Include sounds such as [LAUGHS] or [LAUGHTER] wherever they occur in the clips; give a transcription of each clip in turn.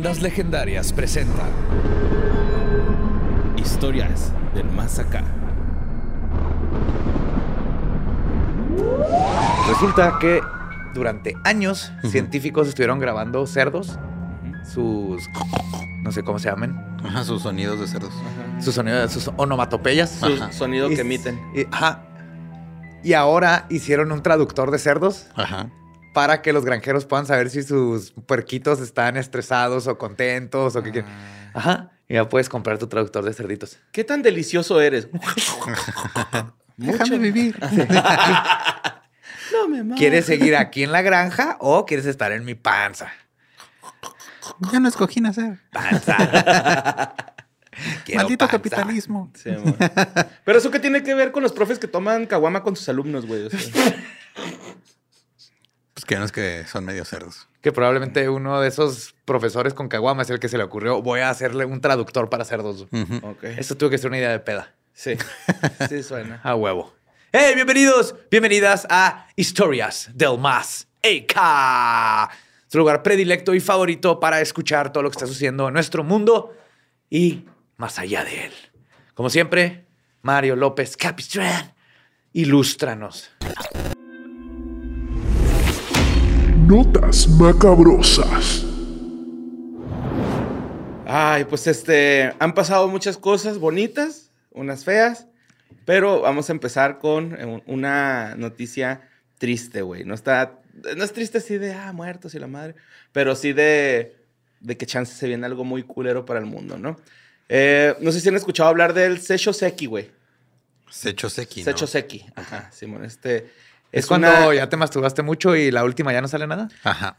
Leyendas Legendarias presenta Historias del Más Acá. Resulta que durante años científicos estuvieron grabando cerdos, sus no sé cómo se llaman, Ajá, sus sonidos de cerdos. sus sonidos, sus onomatopeyas. Su Ajá. sonido Y- que emiten. y- ajá. Y ahora hicieron un traductor de cerdos Ajá. Para que los granjeros puedan saber si sus puerquitos están estresados o contentos o qué quieren. Ajá. Y ya puedes comprar tu traductor de cerditos. ¿Qué tan delicioso eres? [LAUGHS] Déjame vivir. [LAUGHS] No me mames. ¿Quieres seguir aquí en la granja o quieres estar en mi panza? Ya no escogí nacer. Panza. [LAUGHS] Quiero Maldito panza. capitalismo. Sí, amor. Pero eso qué tiene que ver con los profes que toman caguama con sus alumnos, güey. O sea, que que son medio cerdos. Que probablemente uno de esos profesores con caguama es el que se le ocurrió, voy a hacerle un traductor para cerdos. Ujú. ok. Esto tuvo que ser una idea de peda. Sí. [LAUGHS] Sí, suena. A huevo. ¡Hey! Bienvenidos, bienvenidas a Historias del Más EK. Su lugar predilecto y favorito para escuchar todo lo que está sucediendo en nuestro mundo y más allá de él. Como siempre, Mario López Capistrán, ilústranos. Notas macabrosas. Ay, pues este, han pasado muchas cosas bonitas, unas feas, pero vamos a empezar con eh, un- una noticia triste, güey. No está, no es triste así de, ah, muertos y la madre, pero sí de, de que chance se viene algo muy culero para el mundo, ¿no? Eh, no sé si han escuchado hablar del Secho Seki, güey. Secho Seki. Secho Seki. Ajá, Simón, este... Es, cuando una- ya te masturbaste mucho y la última ya no sale nada. Ajá.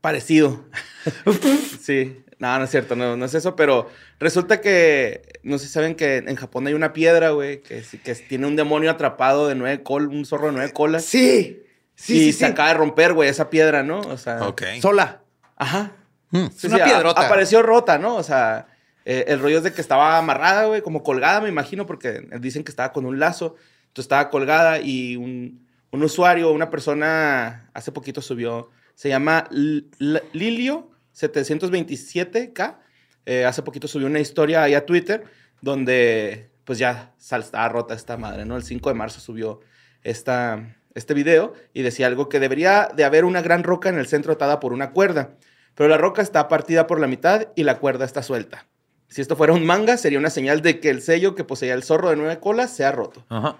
Parecido. [LAUGHS] sí. No, no es cierto, no, no es eso, pero resulta que, no sé si saben que en Japón hay una piedra, güey, que, sí- que tiene un demonio atrapado de nueve colas, un zorro de nueve colas. Sí, y se acaba de romper, güey, esa piedra, ¿no? O sea, Ok. Sola. ajá. Mm. Sí, una sí, a- piedrota. Apareció rota, ¿no? O sea, eh, el rollo es de que estaba amarrada, güey, como colgada, me imagino, porque dicen que estaba con un lazo. Entonces estaba colgada y un, un usuario, una persona, hace poquito subió, se llama L- L- Lilio 727K. eh, hace poquito subió una historia ahí a Twitter donde, pues ya estaba rota esta madre, ¿no? El 5 de marzo subió esta, este video y decía algo que debería de haber una gran roca en el centro atada por una cuerda, pero la roca está partida por la mitad y la cuerda está suelta. Si esto fuera un manga, sería una señal de que el sello que poseía el zorro de nueve colas se ha roto. Ajá.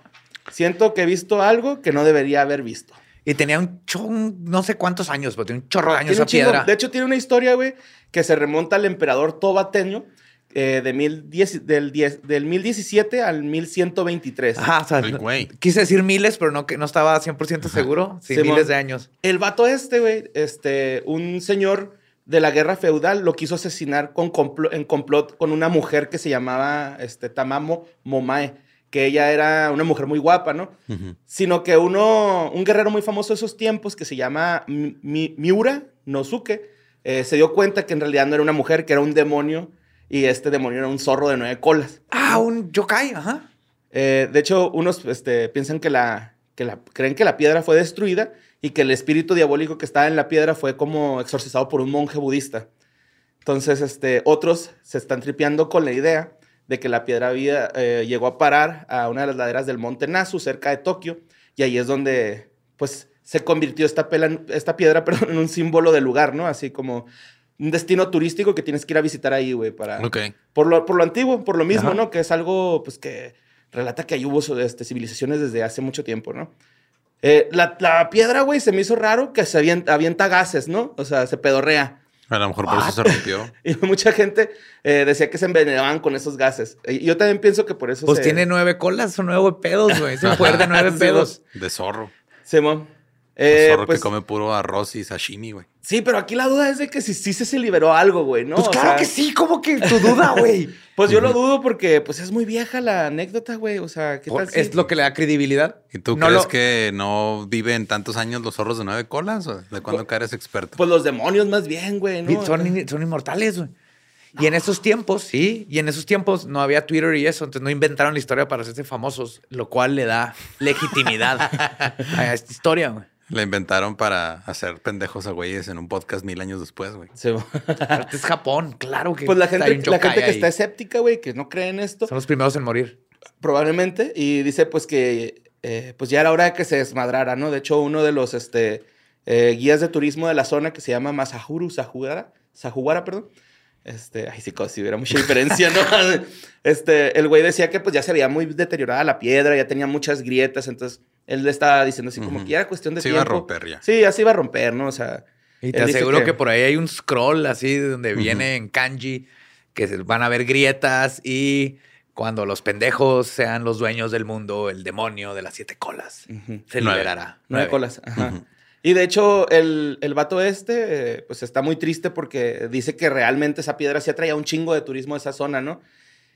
Siento que he visto algo que no debería haber visto. Y tenía un chon, no sé cuántos años, pero tenía un chorro de años esa piedra. De hecho, tiene una historia, güey, que se remonta al emperador Tobateño eh, de mil diez- del, diez- del 1017 al 1123. Ajá, o sea, Ay, güey. quise decir miles, pero no, que no estaba 100% seguro. Sí, Simón. miles de años. El vato este, güey, este, un señor de la guerra feudal lo quiso asesinar con en complot con una mujer que se llamaba este, Tamamo Momae, que ella era una mujer muy guapa, ¿no? Sino que uno, un guerrero muy famoso de esos tiempos que se llama Mi- Mi- Miura Nosuke, eh, se dio cuenta que en realidad no era una mujer, que era un demonio, y este demonio era un zorro de nueve colas. Ah, un yokai, ajá. Eh, de hecho, unos este, piensan que la, que la, creen que la piedra fue destruida y que el espíritu diabólico que estaba en la piedra fue como exorcizado por un monje budista. Entonces, este, otros se están tripeando con la idea de que la piedra había, eh, llegó a parar a una de las laderas del monte Nasu, cerca de Tokio, y ahí es donde, pues, se convirtió esta, pela- esta piedra [LAUGHS] perdón, en un símbolo del lugar, ¿no? Así como un destino turístico que tienes que ir a visitar ahí, güey, para... Por lo, por lo antiguo, por lo mismo, Ajá. ¿no? Que es algo, pues, que relata que hay hubo este, civilizaciones desde hace mucho tiempo, ¿no? Eh, la, la piedra, güey, se me hizo raro que se avienta, avienta gases, ¿no? O sea, se pedorrea. A lo mejor por eso se rompió. [LAUGHS] Y mucha gente eh, decía que se envenenaban con esos gases. Y yo también pienso que por eso Pues se- tiene nueve colas o nueve pedos, güey. Se poder de nueve [LAUGHS] pedos. De zorro. Simón. El Eh, zorro pues, que come puro arroz y sashimi, güey. Sí, pero aquí la duda es de que si sí se liberó algo, güey, ¿no? Pues O claro sea, que sí, como que tu duda, [LAUGHS] güey. Pues yo lo dudo porque pues es muy vieja la anécdota, güey. O sea, ¿qué tal si- Es lo que le da credibilidad. ¿Y tú No crees lo- que no viven tantos años los zorros de nueve colas? ¿O ¿De cuándo que eres experto? Pues los demonios más bien, güey, ¿no? Son, in- son inmortales, güey. Y en esos tiempos, sí, y en esos tiempos no había Twitter y eso, entonces no inventaron la historia para hacerse famosos, lo cual le da legitimidad [LAUGHS] a esta historia, güey. La inventaron para hacer pendejos a güeyes en un podcast mil años después, güey. Es Japón, claro que Pues la gente, la gente que ahí. está escéptica, güey, que no cree en esto, Son los primeros en morir. probablemente, y dice pues que eh, pues ya era hora de que se desmadrara, ¿no? De hecho, uno de los este, eh, guías de turismo de la zona que se llama Masahuru Sahuara, Sahuara, perdón. Este, ay, sí, como si hubiera mucha diferencia, ¿no? [LAUGHS] Este, el güey decía que pues ya se veía muy deteriorada la piedra, ya tenía muchas grietas, entonces él le estaba diciendo así como que ya era cuestión de Se iba a tiempo. romper ya. Sí, ya se iba a romper, ¿no? O sea, Y te aseguro que... que- por ahí hay un scroll así de donde viene en kanji que se- van a ver grietas y cuando los pendejos sean los dueños del mundo, el demonio de las siete colas se Nueve. liberará. Nueve Nueve. colas. Ajá. Y de hecho, el, el vato este, pues está muy triste porque dice que realmente esa piedra sí atraía un chingo de turismo a esa zona, ¿no?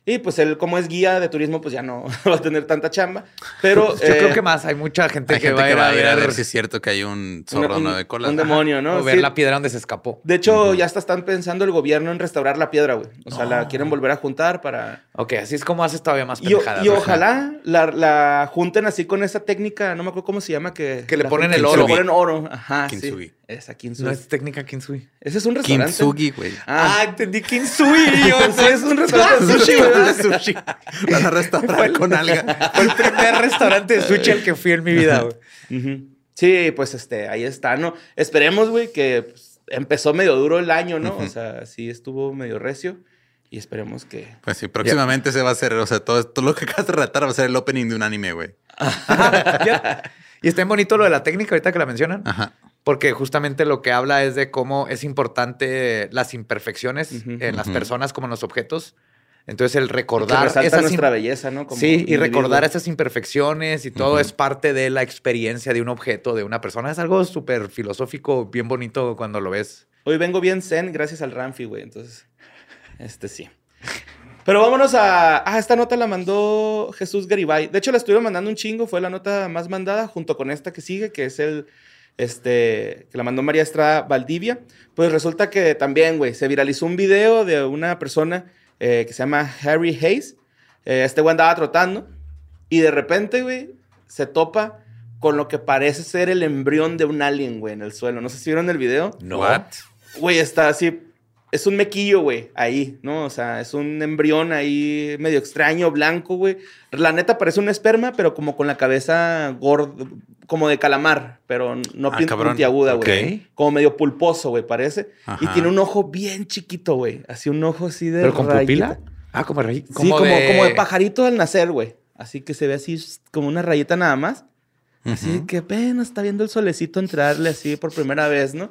Y pues él, como es guía de turismo, pues ya no [LAUGHS] va a tener tanta chamba. Pero. Yo eh, creo que más, hay mucha gente Hay que gente va a que ir va a a ir a ver si es cierto que hay un un- zorro de colas. Un demonio, ¿no? [LAUGHS] o ver Sí. la piedra donde se escapó. De hecho, ya hasta están pensando el gobierno en restaurar la piedra, güey. O sea, la quieren volver a juntar para. Ok, así es como haces todavía más pendejadas. y ojalá la, la junten así con esa técnica, no me acuerdo cómo se llama, que... Que le ponen el que oro. Le ponen oro, ajá, Kintsugi. sí. Esa, kintsugi. No es técnica Kinsui. Ese es un restaurante. Kintsugi, güey. Ah, entendí Kinsui. Yo, [LAUGHS] es un restaurante de sushi, ¿verdad? de sushi. Van a restaurar con alga. [LAUGHS] Fue el primer restaurante de sushi al que fui en mi vida, güey. Ujú. Sí, pues este, ahí está, ¿no? Esperemos, güey, que pues, empezó medio duro el año, ¿no? O sea, sí estuvo medio recio. Y esperemos que. Pues sí, próximamente se va a hacer, o sea, todo, todo lo que acabas de relatar va a ser el opening de un anime, güey. [LAUGHS] Ya. Y está bien bonito lo de la técnica ahorita que la mencionan. Ajá. Porque justamente lo que habla es de cómo es importante las imperfecciones Ujú. en las personas como en los objetos. Entonces el recordar esas nuestra belleza, ¿no? Como sí, y recordar esas imperfecciones y todo es parte de la experiencia de un objeto, de una persona. Es algo súper filosófico, bien bonito cuando lo ves. Hoy vengo bien zen gracias al Ramfi, güey. Entonces, este sí. Pero vámonos a. Ah, esta nota la mandó Jesús Garibay. De hecho, la estuvieron mandando un chingo. Fue la nota más mandada junto con esta que sigue, que es el. Este. Que la mandó María Estrada Valdivia. Pues resulta que también, güey, se viralizó un video de una persona eh, que se llama Harry Hayes. Eh, este güey andaba trotando. Y de repente, güey, se topa con lo que parece ser el embrión de un alien, güey, en el suelo. No sé si vieron el video. No. Güey, está así. Es un mequillo, güey, ahí, ¿no? O sea, es un embrión ahí medio extraño, blanco, güey. La neta parece un esperma, pero como con la cabeza gorda, como de calamar, pero no Ah, puntiaguda, güey. Ok. Como medio pulposo, güey, parece. Y tiene un ojo bien chiquito, güey. Así un ojo así de. ¿Pero con rayita. pupila? Ah, como rey. Sí, como, como de pajarito al nacer, güey. Así que se ve así como una rayita nada más. Así que apenas está viendo el solecito entrarle así por primera vez, ¿no?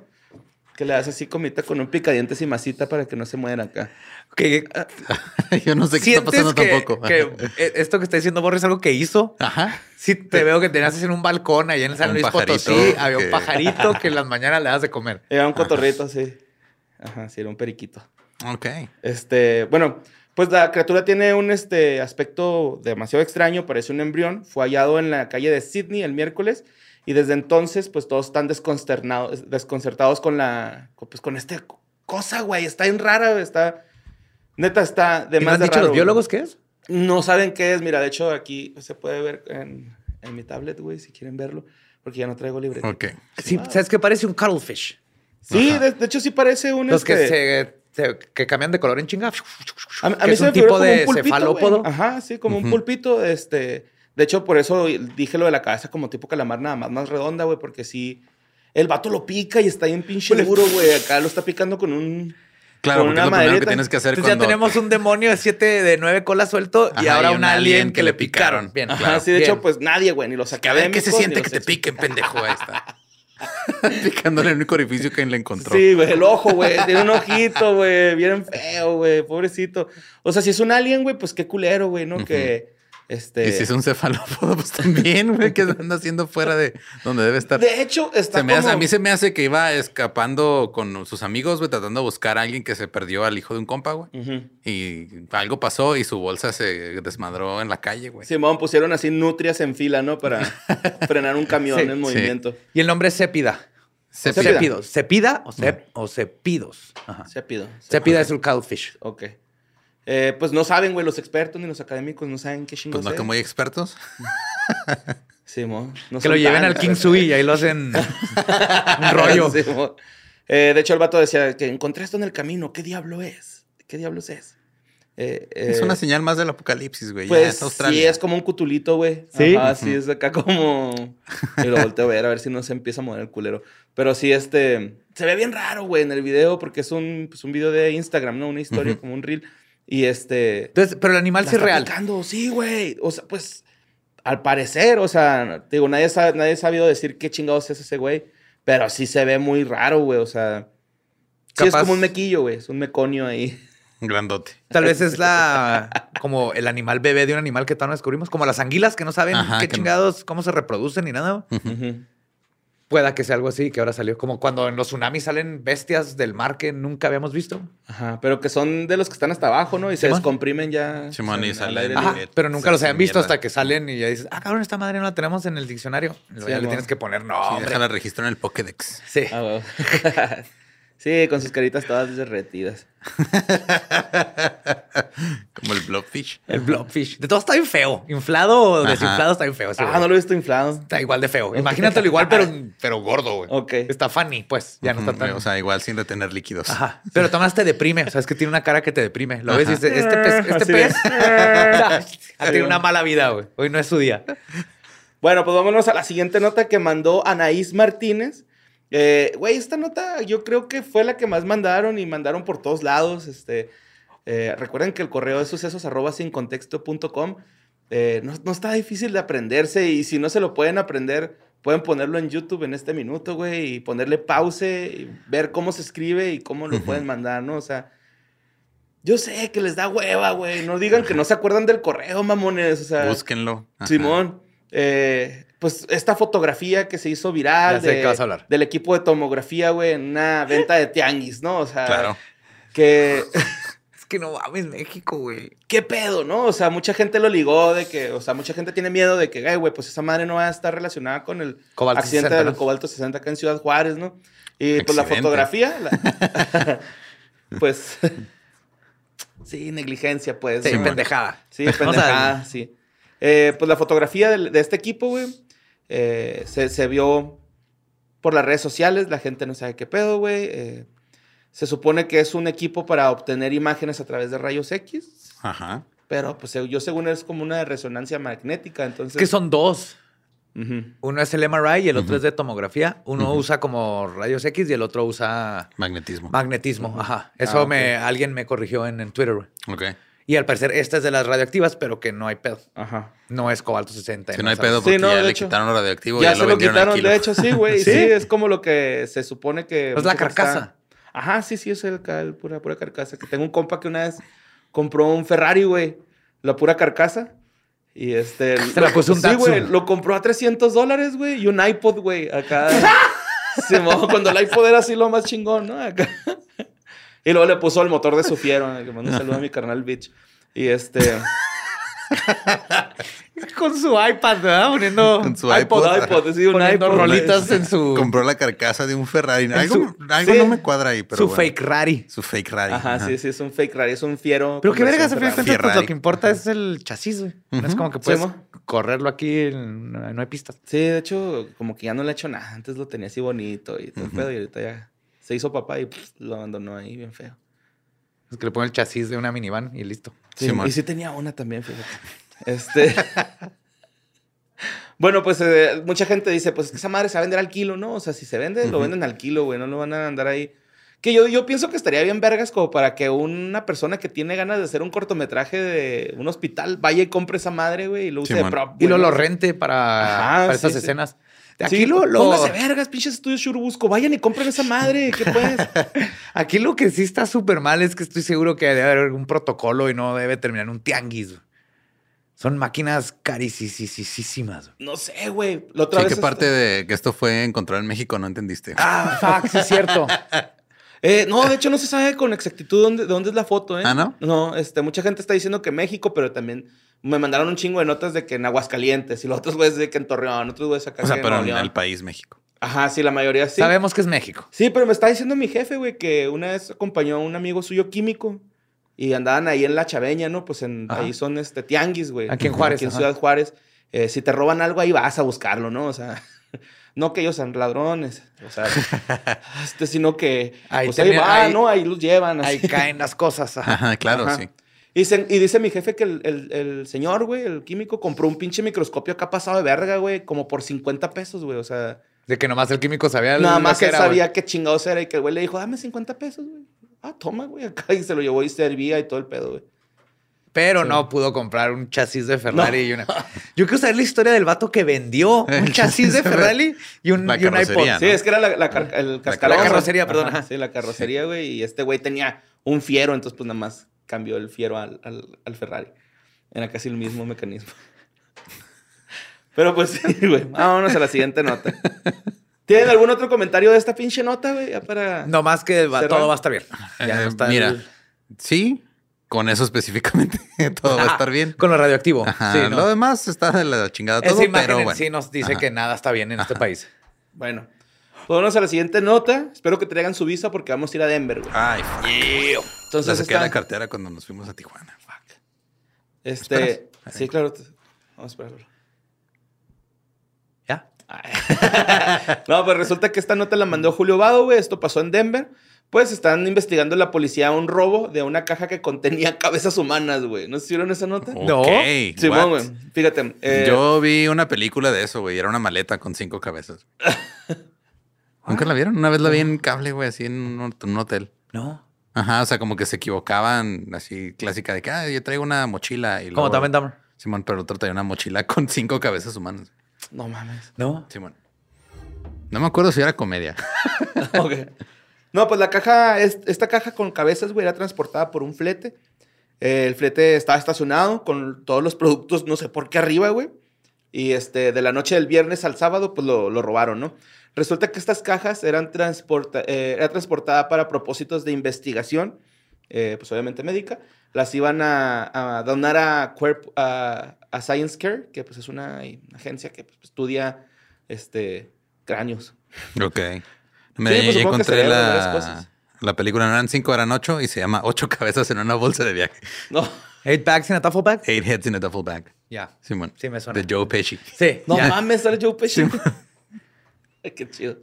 Que le das así comita con un picadientes y masita para que no se muera acá. Que, ah, [LAUGHS] Yo no sé qué está ¿Sientes pasando que, tampoco. que eh, esto que está diciendo Borre es algo que hizo? Ajá. Sí, te veo que tenías en un balcón allá en San Un Luis Potosí. Había un pajarito que en las mañanas le das de comer. Era un cotorrito, sí. Ajá, sí, era un periquito. Ok. Este, bueno, pues la criatura tiene un este, aspecto demasiado extraño, parece un embrión. Fue hallado en la calle de Sydney el miércoles y desde entonces, pues todos están desconcertados, desconcertados con la, pues con esta cosa, güey. Está bien rara, güey, está, neta, está de ¿Y no más han de dicho raro, los güey. biólogos qué es? No saben qué es. Mira, de hecho, aquí se puede ver en, en mi tablet, güey, si quieren verlo, porque ya no traigo libreta. Ok. Sí, ¿sabes qué? Parece un cuttlefish. Sí, de, de hecho, sí parece un. Los que, este, se, se- que cambian de color en chinga. A, a Que mí es se un me tipo como de un pulpito, cefalópodo. güey. Ajá, sí, como un Ujú. pulpito. Este, de hecho, por eso dije lo de la cabeza como tipo calamar, nada más más redonda, güey, porque sí. El vato lo pica y está bien pinche duro, güey. Acá lo está picando con un. Claro, con porque una es lo primero que tienes que hacer Entonces ya cuando... tenemos un demonio de siete, de nueve colas suelto y ahora y un alien que le picaron. Bien, Ajá, claro. sí, de Bien. hecho, pues nadie, güey, ni los A ver, ¿qué se académicos, siente que te piquen, pendejo? Ahí está. [LAUGHS] Picándole el único orificio que le encontró. Sí, güey, el ojo, güey. Tiene un ojito, güey. Bien feo, güey. Pobrecito. O sea, si es un alien, güey, pues qué culero, güey, ¿no? Que, este... Y si es un cefalópodo, [LAUGHS] pues también, güey, que anda haciendo fuera de donde debe estar. De hecho, está Se me hace- como- a mí se me hace que iba escapando con sus amigos, güey, tratando de buscar a alguien que se perdió al hijo de un compa, güey. Y algo pasó y su bolsa se desmadró en la calle, güey. Simón pusieron así nutrias en fila, ¿no? Para [LAUGHS] frenar un camión Sí, en sí. movimiento. Y el nombre es Cépida. Cepida. Cepidos. ¿Cepida o, cep o cepidos? Ajá. Cepido. Cepida es el cuttlefish. Ok. Eh, pues no saben, güey, los expertos ni los académicos no saben qué chingos Pues no es. que muy expertos. [LAUGHS] Simón, no Que lo lleven tan- al King [LAUGHS] Sui y ahí lo hacen un rollo. [LAUGHS] Simón. Eh, de hecho, el vato decía que encontré esto en el camino. ¿Qué diablo es? ¿Qué diablos es? Eh, Es eh, una señal más del apocalipsis, güey. Ya Pues es Australia. sí, es como un cutulito, güey. ¿Sí? Ajá, sí, es acá como... Y lo volteo a ver, a ver si no se empieza a mover el culero. Pero sí, este... Se ve bien raro, güey, en el video, porque es un, pues, un video de Instagram, ¿no? Una historia, como un reel. Y este... Entonces, pero el animal sí es está real. picando, Sí, güey. O sea, pues... Al parecer, o sea... Digo, nadie, sabe, nadie ha sabido decir qué chingados es ese güey. Pero sí se ve muy raro, güey. O sea... Sí, es como un mequillo, güey. Es un meconio ahí. Grandote. Tal vez [LAUGHS] es la como el animal bebé de un animal que todavía no descubrimos, como las anguilas que no saben Ajá, qué que no- chingados, cómo se reproducen ni nada. Ujú. Pueda que sea algo así que ahora salió, como cuando en los tsunamis salen bestias del mar que nunca habíamos visto. Ajá, pero que son de los que están hasta abajo, ¿no? Y se descomprimen ya. Y salen. Ajá. pero nunca los habían visto mierda. hasta que salen y ya dices, ah, cabrón, esta madre no la tenemos en el diccionario. Luego Sí, ya le tienes que poner Sí, nombre. déjala registrar en el Pokédex. Sí. Ah. [LAUGHS] sí, con sus caritas todas derretidas. [LAUGHS] Como el Blobfish. El blobfish. De todo está bien feo. Inflado o desinflado está bien feo. ese Ah, güey. no lo he visto inflado. Está igual de feo. Imagínatelo igual, pero, [LAUGHS] pero gordo, güey. Ok. Está funny, pues. Ya no está tan... O sea, igual sin retener líquidos. Ajá. Pero Tomás te deprime. O sea, es que tiene una cara que te deprime. Lo ves y dices, este pez, este Así pez [LAUGHS] ha tenido una mala vida, güey. Hoy no es su día. Bueno, pues vámonos a la siguiente nota que mandó Anaís Martínez. Eh, Güey, esta nota yo creo que fue la que más mandaron y mandaron por todos lados. Este, eh, recuerden que el correo de sucesos arroba sincontexto.com eh, no, no está difícil de aprenderse y si no se lo pueden aprender, pueden ponerlo en YouTube en este minuto, güey, y ponerle pause y ver cómo se escribe y cómo lo pueden mandar, ¿no? O sea, yo sé que les da hueva, güey. No digan que no se acuerdan del correo, mamones. O sea, Búsquenlo. Ajá. Simón, eh, pues esta fotografía que se hizo viral de- de del equipo de tomografía, güey, en una venta de tianguis, ¿no? O sea, Claro. que [LAUGHS] Es que no mames, México, güey. qué pedo, ¿no? O sea, mucha gente lo ligó de que, o sea, mucha gente tiene miedo de que, "Ay, güey, pues esa madre no va a estar relacionada con el Cobalto accidente 60, del ¿no? cobalto 60 acá en Ciudad Juárez, ¿no? Y pues la fotografía, la- [LAUGHS] [LAUGHS] pues sí, negligencia, pues. Sí, ¿no? pendejada. Sí, pendejada, sí. Eh, pues la fotografía del- de, este equipo, güey, eh, se, se vio por las redes sociales, la gente no sabe qué pedo, güey. eh, se supone que es un equipo para obtener imágenes a través de rayos X, Ajá. pero pues yo según es como una resonancia magnética, entonces... Es que son dos. Uno es el MRI y el otro es de tomografía. Uno usa como rayos X y el otro usa Magnetismo. magnetismo. Ajá. Eso Ah, me, alguien me corrigió en, en Twitter, güey. ok. Y al parecer esta es de las radioactivas, pero que no hay pedo. Ajá. No es cobalto 60. Si no hay sabes. pedo, Sí, porque no, ya le hecho. quitaron lo radioactivo. Ya, Ya, se lo quitaron, de hecho, sí, [LAUGHS] güey. ¿Sí? ¿Sí? es como lo que se supone que... Es la mucha gente está- carcasa. Ajá, sí, sí, es el, el pura, pura carcasa. Que tengo un compa que una vez compró un Ferrari, güey. La pura carcasa. Y este... [LAUGHS] Se la puso un Sí, güey. Lo compró a 300 dólares, güey. Y un iPod, güey. Acá... [LAUGHS] Simón, cuando el iPod era así lo más chingón, ¿no? Acá. Y luego le puso el motor de su fiero. [LAUGHS] Que mando un saludo a mi carnal Bitch. Y este... [LAUGHS] Con su iPad, ¿verdad? Poniendo [LAUGHS] Con su iPod, iPod. iPod, sí, un poniendo iPod. rolitas en su, Compró la carcasa de un Ferrari. Algo, su- algo sí. no me cuadra ahí, pero su bueno. fake rari. Su fake Rari. Ajá, sí, sí, es un fake Rari. Es un fiero. Pero qué de conversión cuentas, pues, lo que importa es el chasis, güey. No es como que puedes correrlo aquí, en- no hay pistas. Sí, de hecho, como que ya no le he hecho nada. Antes lo tenía así bonito y todo el pedo, y ahorita ya se hizo papá y pff, lo abandonó ahí bien feo. Es que le ponen el chasis de una minivan y listo. Sí, Simón. y sí tenía una también, fíjate. Este. [LAUGHS] bueno, pues eh, mucha gente dice, pues esa madre se va a vender al kilo, ¿no? O sea, si se vende, lo venden al kilo, güey, no lo van a andar ahí. Que yo, yo pienso que estaría bien vergas como para que una persona que tiene ganas de hacer un cortometraje de un hospital vaya y compre esa madre, güey, y lo use de prop. Y ¿no? lo rente para, Ajá, para sí, sí. escenas. Aquí Sí, lo, lo- pónganse vergas, pinches estudios Churubusco. Vayan y compren esa madre. ¿Qué pues? [LAUGHS] aquí lo que sí está súper mal es que estoy seguro que debe haber un protocolo y no debe terminar un tianguis. Son máquinas carísimas. No sé, güey. La otra Sí, vez. ¿qué parte de que esto fue encontrado en México no entendiste? Ah, fuck, sí es cierto. [LAUGHS] Eh, no, de hecho no se sabe con exactitud dónde, de dónde es la foto, ¿eh? ¿Ah, no? No, este, mucha gente está diciendo que México, pero también me mandaron un chingo de notas de que en Aguascalientes y los otros güeyes de que en Torreón, otros güeyes acá o sea, que pero en el país México. Ajá, sí, la mayoría sí. Sabemos que es México. Sí, pero me está diciendo mi jefe, güey, que una vez acompañó a un amigo suyo químico y andaban ahí en la Chaveña, ¿no? Pues en, Ajá. ahí son este tianguis, güey. Aquí en Juárez, Aquí en ajá. Ciudad Juárez. Eh, si te roban algo ahí vas a buscarlo, ¿no? O sea, no que ellos sean ladrones, o sea, [LAUGHS] este, sino que Ahí pues ahí va, ahí- ¿no? Ahí los llevan. Ahí caen las cosas. ajá. Ajá, claro, Ajá. sí. Y, se- y dice mi jefe que el, el- el señor, güey, el químico, compró un pinche microscopio acá pasado de verga, güey, como por 50 pesos, güey. O sea, De que nomás el químico sabía nada lo más que él era, güey. sabía qué chingados era y que el güey le dijo, dame 50 pesos, güey. Ah, toma, güey, acá. Y se lo llevó y servía y todo el pedo, güey. Pero no pudo comprar un chasis de Ferrari y una. Yo quiero saber la historia del vato que vendió [LAUGHS] un chasis de Ferrari y un, y un iPod. carrocería, Sí, ¿no? es que era la, la, car- el la carrocería, perdón, Ajá. Sí, la carrocería, güey. Y este güey tenía un fiero, entonces pues nada más cambió el fiero al, al, al Ferrari. Era casi el mismo mecanismo. [LAUGHS] Pero pues sí, güey. Vámonos a la siguiente nota. ¿Tienen algún otro comentario de esta pinche nota, güey? Ya para... No más que va- todo va a estar bien. Ya no Eh, está mira, el- sí, con eso específicamente [LAUGHS] todo va a estar bien. Con lo radioactivo. Ajá, Sí, no. Lo demás está de la chingada Esa todo, imagen pero en bueno. sí nos dice Ajá. que nada está bien en este país. Bueno. Pues vámonos a la siguiente nota. Espero que traigan su visa porque vamos a ir a Denver, güey. Ay, fuck. Entonces, La saqué la cartera cuando nos fuimos a Tijuana. Fuck. Este... Sí, claro. Vamos a esperarlo. ¿Ya? [LAUGHS] No, pues resulta que esta nota la mandó Julio Vado, güey. Esto pasó en Denver. Pues están investigando la policía un robo de una caja que contenía [LAUGHS] cabezas humanas, güey. ¿No se vieron esa nota? No. Ok, Simón, what? güey. Fíjate. eh, Yo vi una película de eso, güey. Era una maleta con cinco cabezas. [LAUGHS] ¿Nunca la vieron? Una vez la vi en cable, güey, así en un, en un hotel. No. Ajá, o sea, como que se equivocaban, así clásica de que, ah, yo traigo una mochila. Y Como también Dumber. Simón, pero el otro traía una mochila con cinco cabezas humanas. No mames. No. Simón. No me acuerdo si era comedia. [LAUGHS] Ok. No, pues la caja, es- esta caja con cabezas, güey, era transportada por un flete. El flete estaba estacionado con todos los productos, no sé por qué arriba, güey. Y este, de la noche del viernes al sábado, pues lo, lo robaron, ¿no? Resulta que estas cajas eran transporta eh, era transportada para propósitos de investigación, eh, pues obviamente médica. Las iban a, a donar a, a, a Science Care, que pues es una agencia que pues, estudia este, cráneos. Ok. Mira, pues, encontré la, la película. No eran cinco, eran ocho y se llama Ocho cabezas en una bolsa de viaje. No. Eight bags in a duffel bag. Eight heads in a duffel bag. Ya. Simón. Sí, me suena. De Joe Pesci. Sí. No mames, sale Joe Pesci. [LAUGHS] Ay, Qué chido.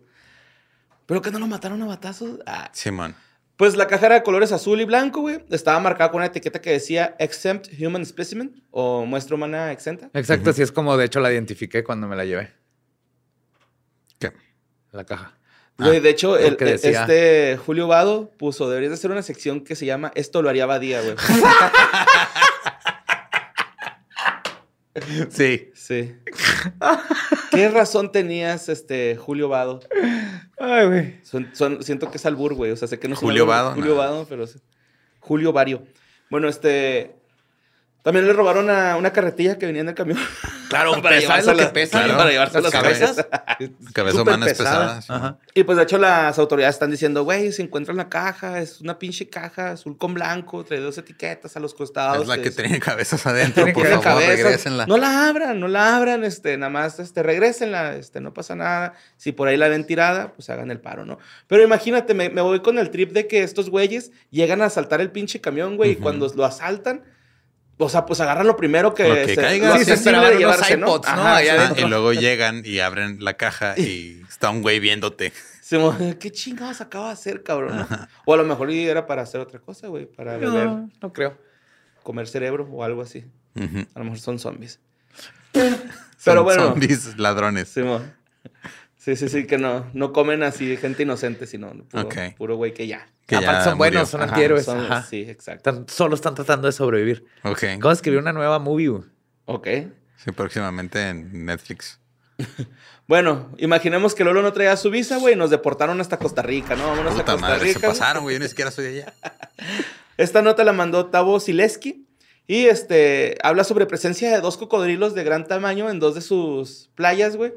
¿Pero que no lo mataron a batazos? Ah. Simón. Pues la caja era de colores azul y blanco, güey. Estaba marcada con una etiqueta que decía Exempt Human Specimen o muestra humana exenta. Exacto, así es como de hecho la identifiqué cuando me la llevé. ¿Qué? La caja. Güey, de hecho, el- porque decía- este Julio Vado puso, deberías de hacer una sección que se llama Esto lo haría Badía, güey. [LAUGHS] Sí. Sí. ¿Qué razón tenías, este, Julio Vado? Ay, güey. Son- son- siento que es albur, güey. O sea, sé que no es Julio albur, Vado, Julio no. Vado, pero... sí. Julio Vario. Bueno, este... También le robaron a una carretilla que venía en el camión. Claro, [LAUGHS] Para ¿sabes lo que pesa? claro, para llevarse las cabezas. Cabeza [LAUGHS] Súper humana es pesada. sí. Ajá. Y pues de hecho las autoridades están diciendo, güey, se encuentra en la caja, es una pinche caja azul con blanco, trae dos etiquetas a los costados. Es la que es- tiene cabezas [LAUGHS] adentro, por favor, cabezas. regrésenla. No la abran, no la abran, este, nada más, este, regrésenla, este, no pasa nada. Si por ahí la ven tirada, pues hagan el paro, ¿no? Pero imagínate, me, me voy con el trip de que estos güeyes llegan a asaltar el pinche camión, güey, y cuando lo asaltan, o sea, pues agarran lo primero que, Lo que caiga. lo Sí, se llevarse, ¿no? iPods, ¿no? Ajá, Allá sí. Adentro. y luego llegan y abren la caja y [LAUGHS] está un güey viéndote. Se [LAUGHS] ¿Qué chingados acaba de hacer, cabrón? O a lo mejor era para hacer otra cosa, güey, para beber, No, no creo. comer cerebro o algo así. A lo mejor son zombies. [LAUGHS] Son Pero bueno. Zombies ladrones. Simón. Sí, sí, sí, que no, no comen así gente inocente, sino puro, Ok. puro güey que ya. Que Aparte ya son murió. buenos, son Ajá, antihéroes. son- Ajá. Sí, exacto. Están- solo están tratando de sobrevivir. Ok. Vamos a escribir una nueva movie. güey. Ok. Sí, próximamente en Netflix. [LAUGHS] Bueno, imaginemos que Lolo no traía su visa, güey, y nos deportaron hasta Costa Rica, ¿no? Vámonos a Costa madre, se Rica. güey. pasaron, güey. Yo ni siquiera soy de allá. [LAUGHS] Esta nota la mandó Tavo Sileski y este habla sobre presencia de dos cocodrilos de gran tamaño en dos de sus playas, güey.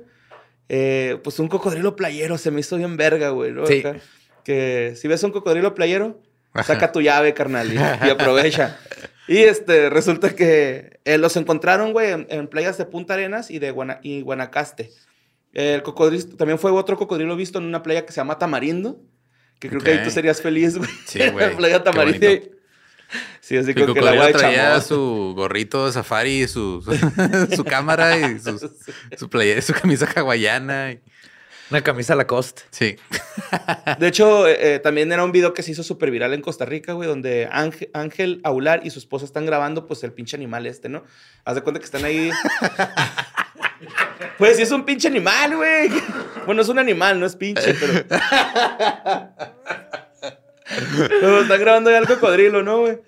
Eh, pues un cocodrilo playero se me hizo bien verga, güey. ¿no? Sí. Acá, Que si ves un cocodrilo playero, saca tu llave, carnal, y, y [LAUGHS] aprovecha. Y este, resulta que eh, los encontraron, güey, en, en playas de Punta Arenas y de Guana- y Guanacaste. El cocodrilo, también fue otro cocodrilo visto en una playa que se llama Tamarindo, que creo que ahí tú serías feliz, güey. Sí, güey. la [LAUGHS] playa Tamarindo. Sí, así como que cocodrilo de traía su gorrito de safari, su, su, [LAUGHS] su cámara y [LAUGHS] su, playa, su camisa hawaiana. y- Una camisa Lacoste. Sí. De hecho, eh, eh, también era un video que se hizo súper viral en Costa Rica, güey, donde Ángel, Ángel Aular y su esposa están grabando, pues, el pinche animal este, ¿no? Haz de cuenta que están ahí. [LAUGHS] pues sí, es un pinche animal, güey. Bueno, es un animal, no es pinche, pero. Pero están grabando ya el cocodrilo, ¿no, güey?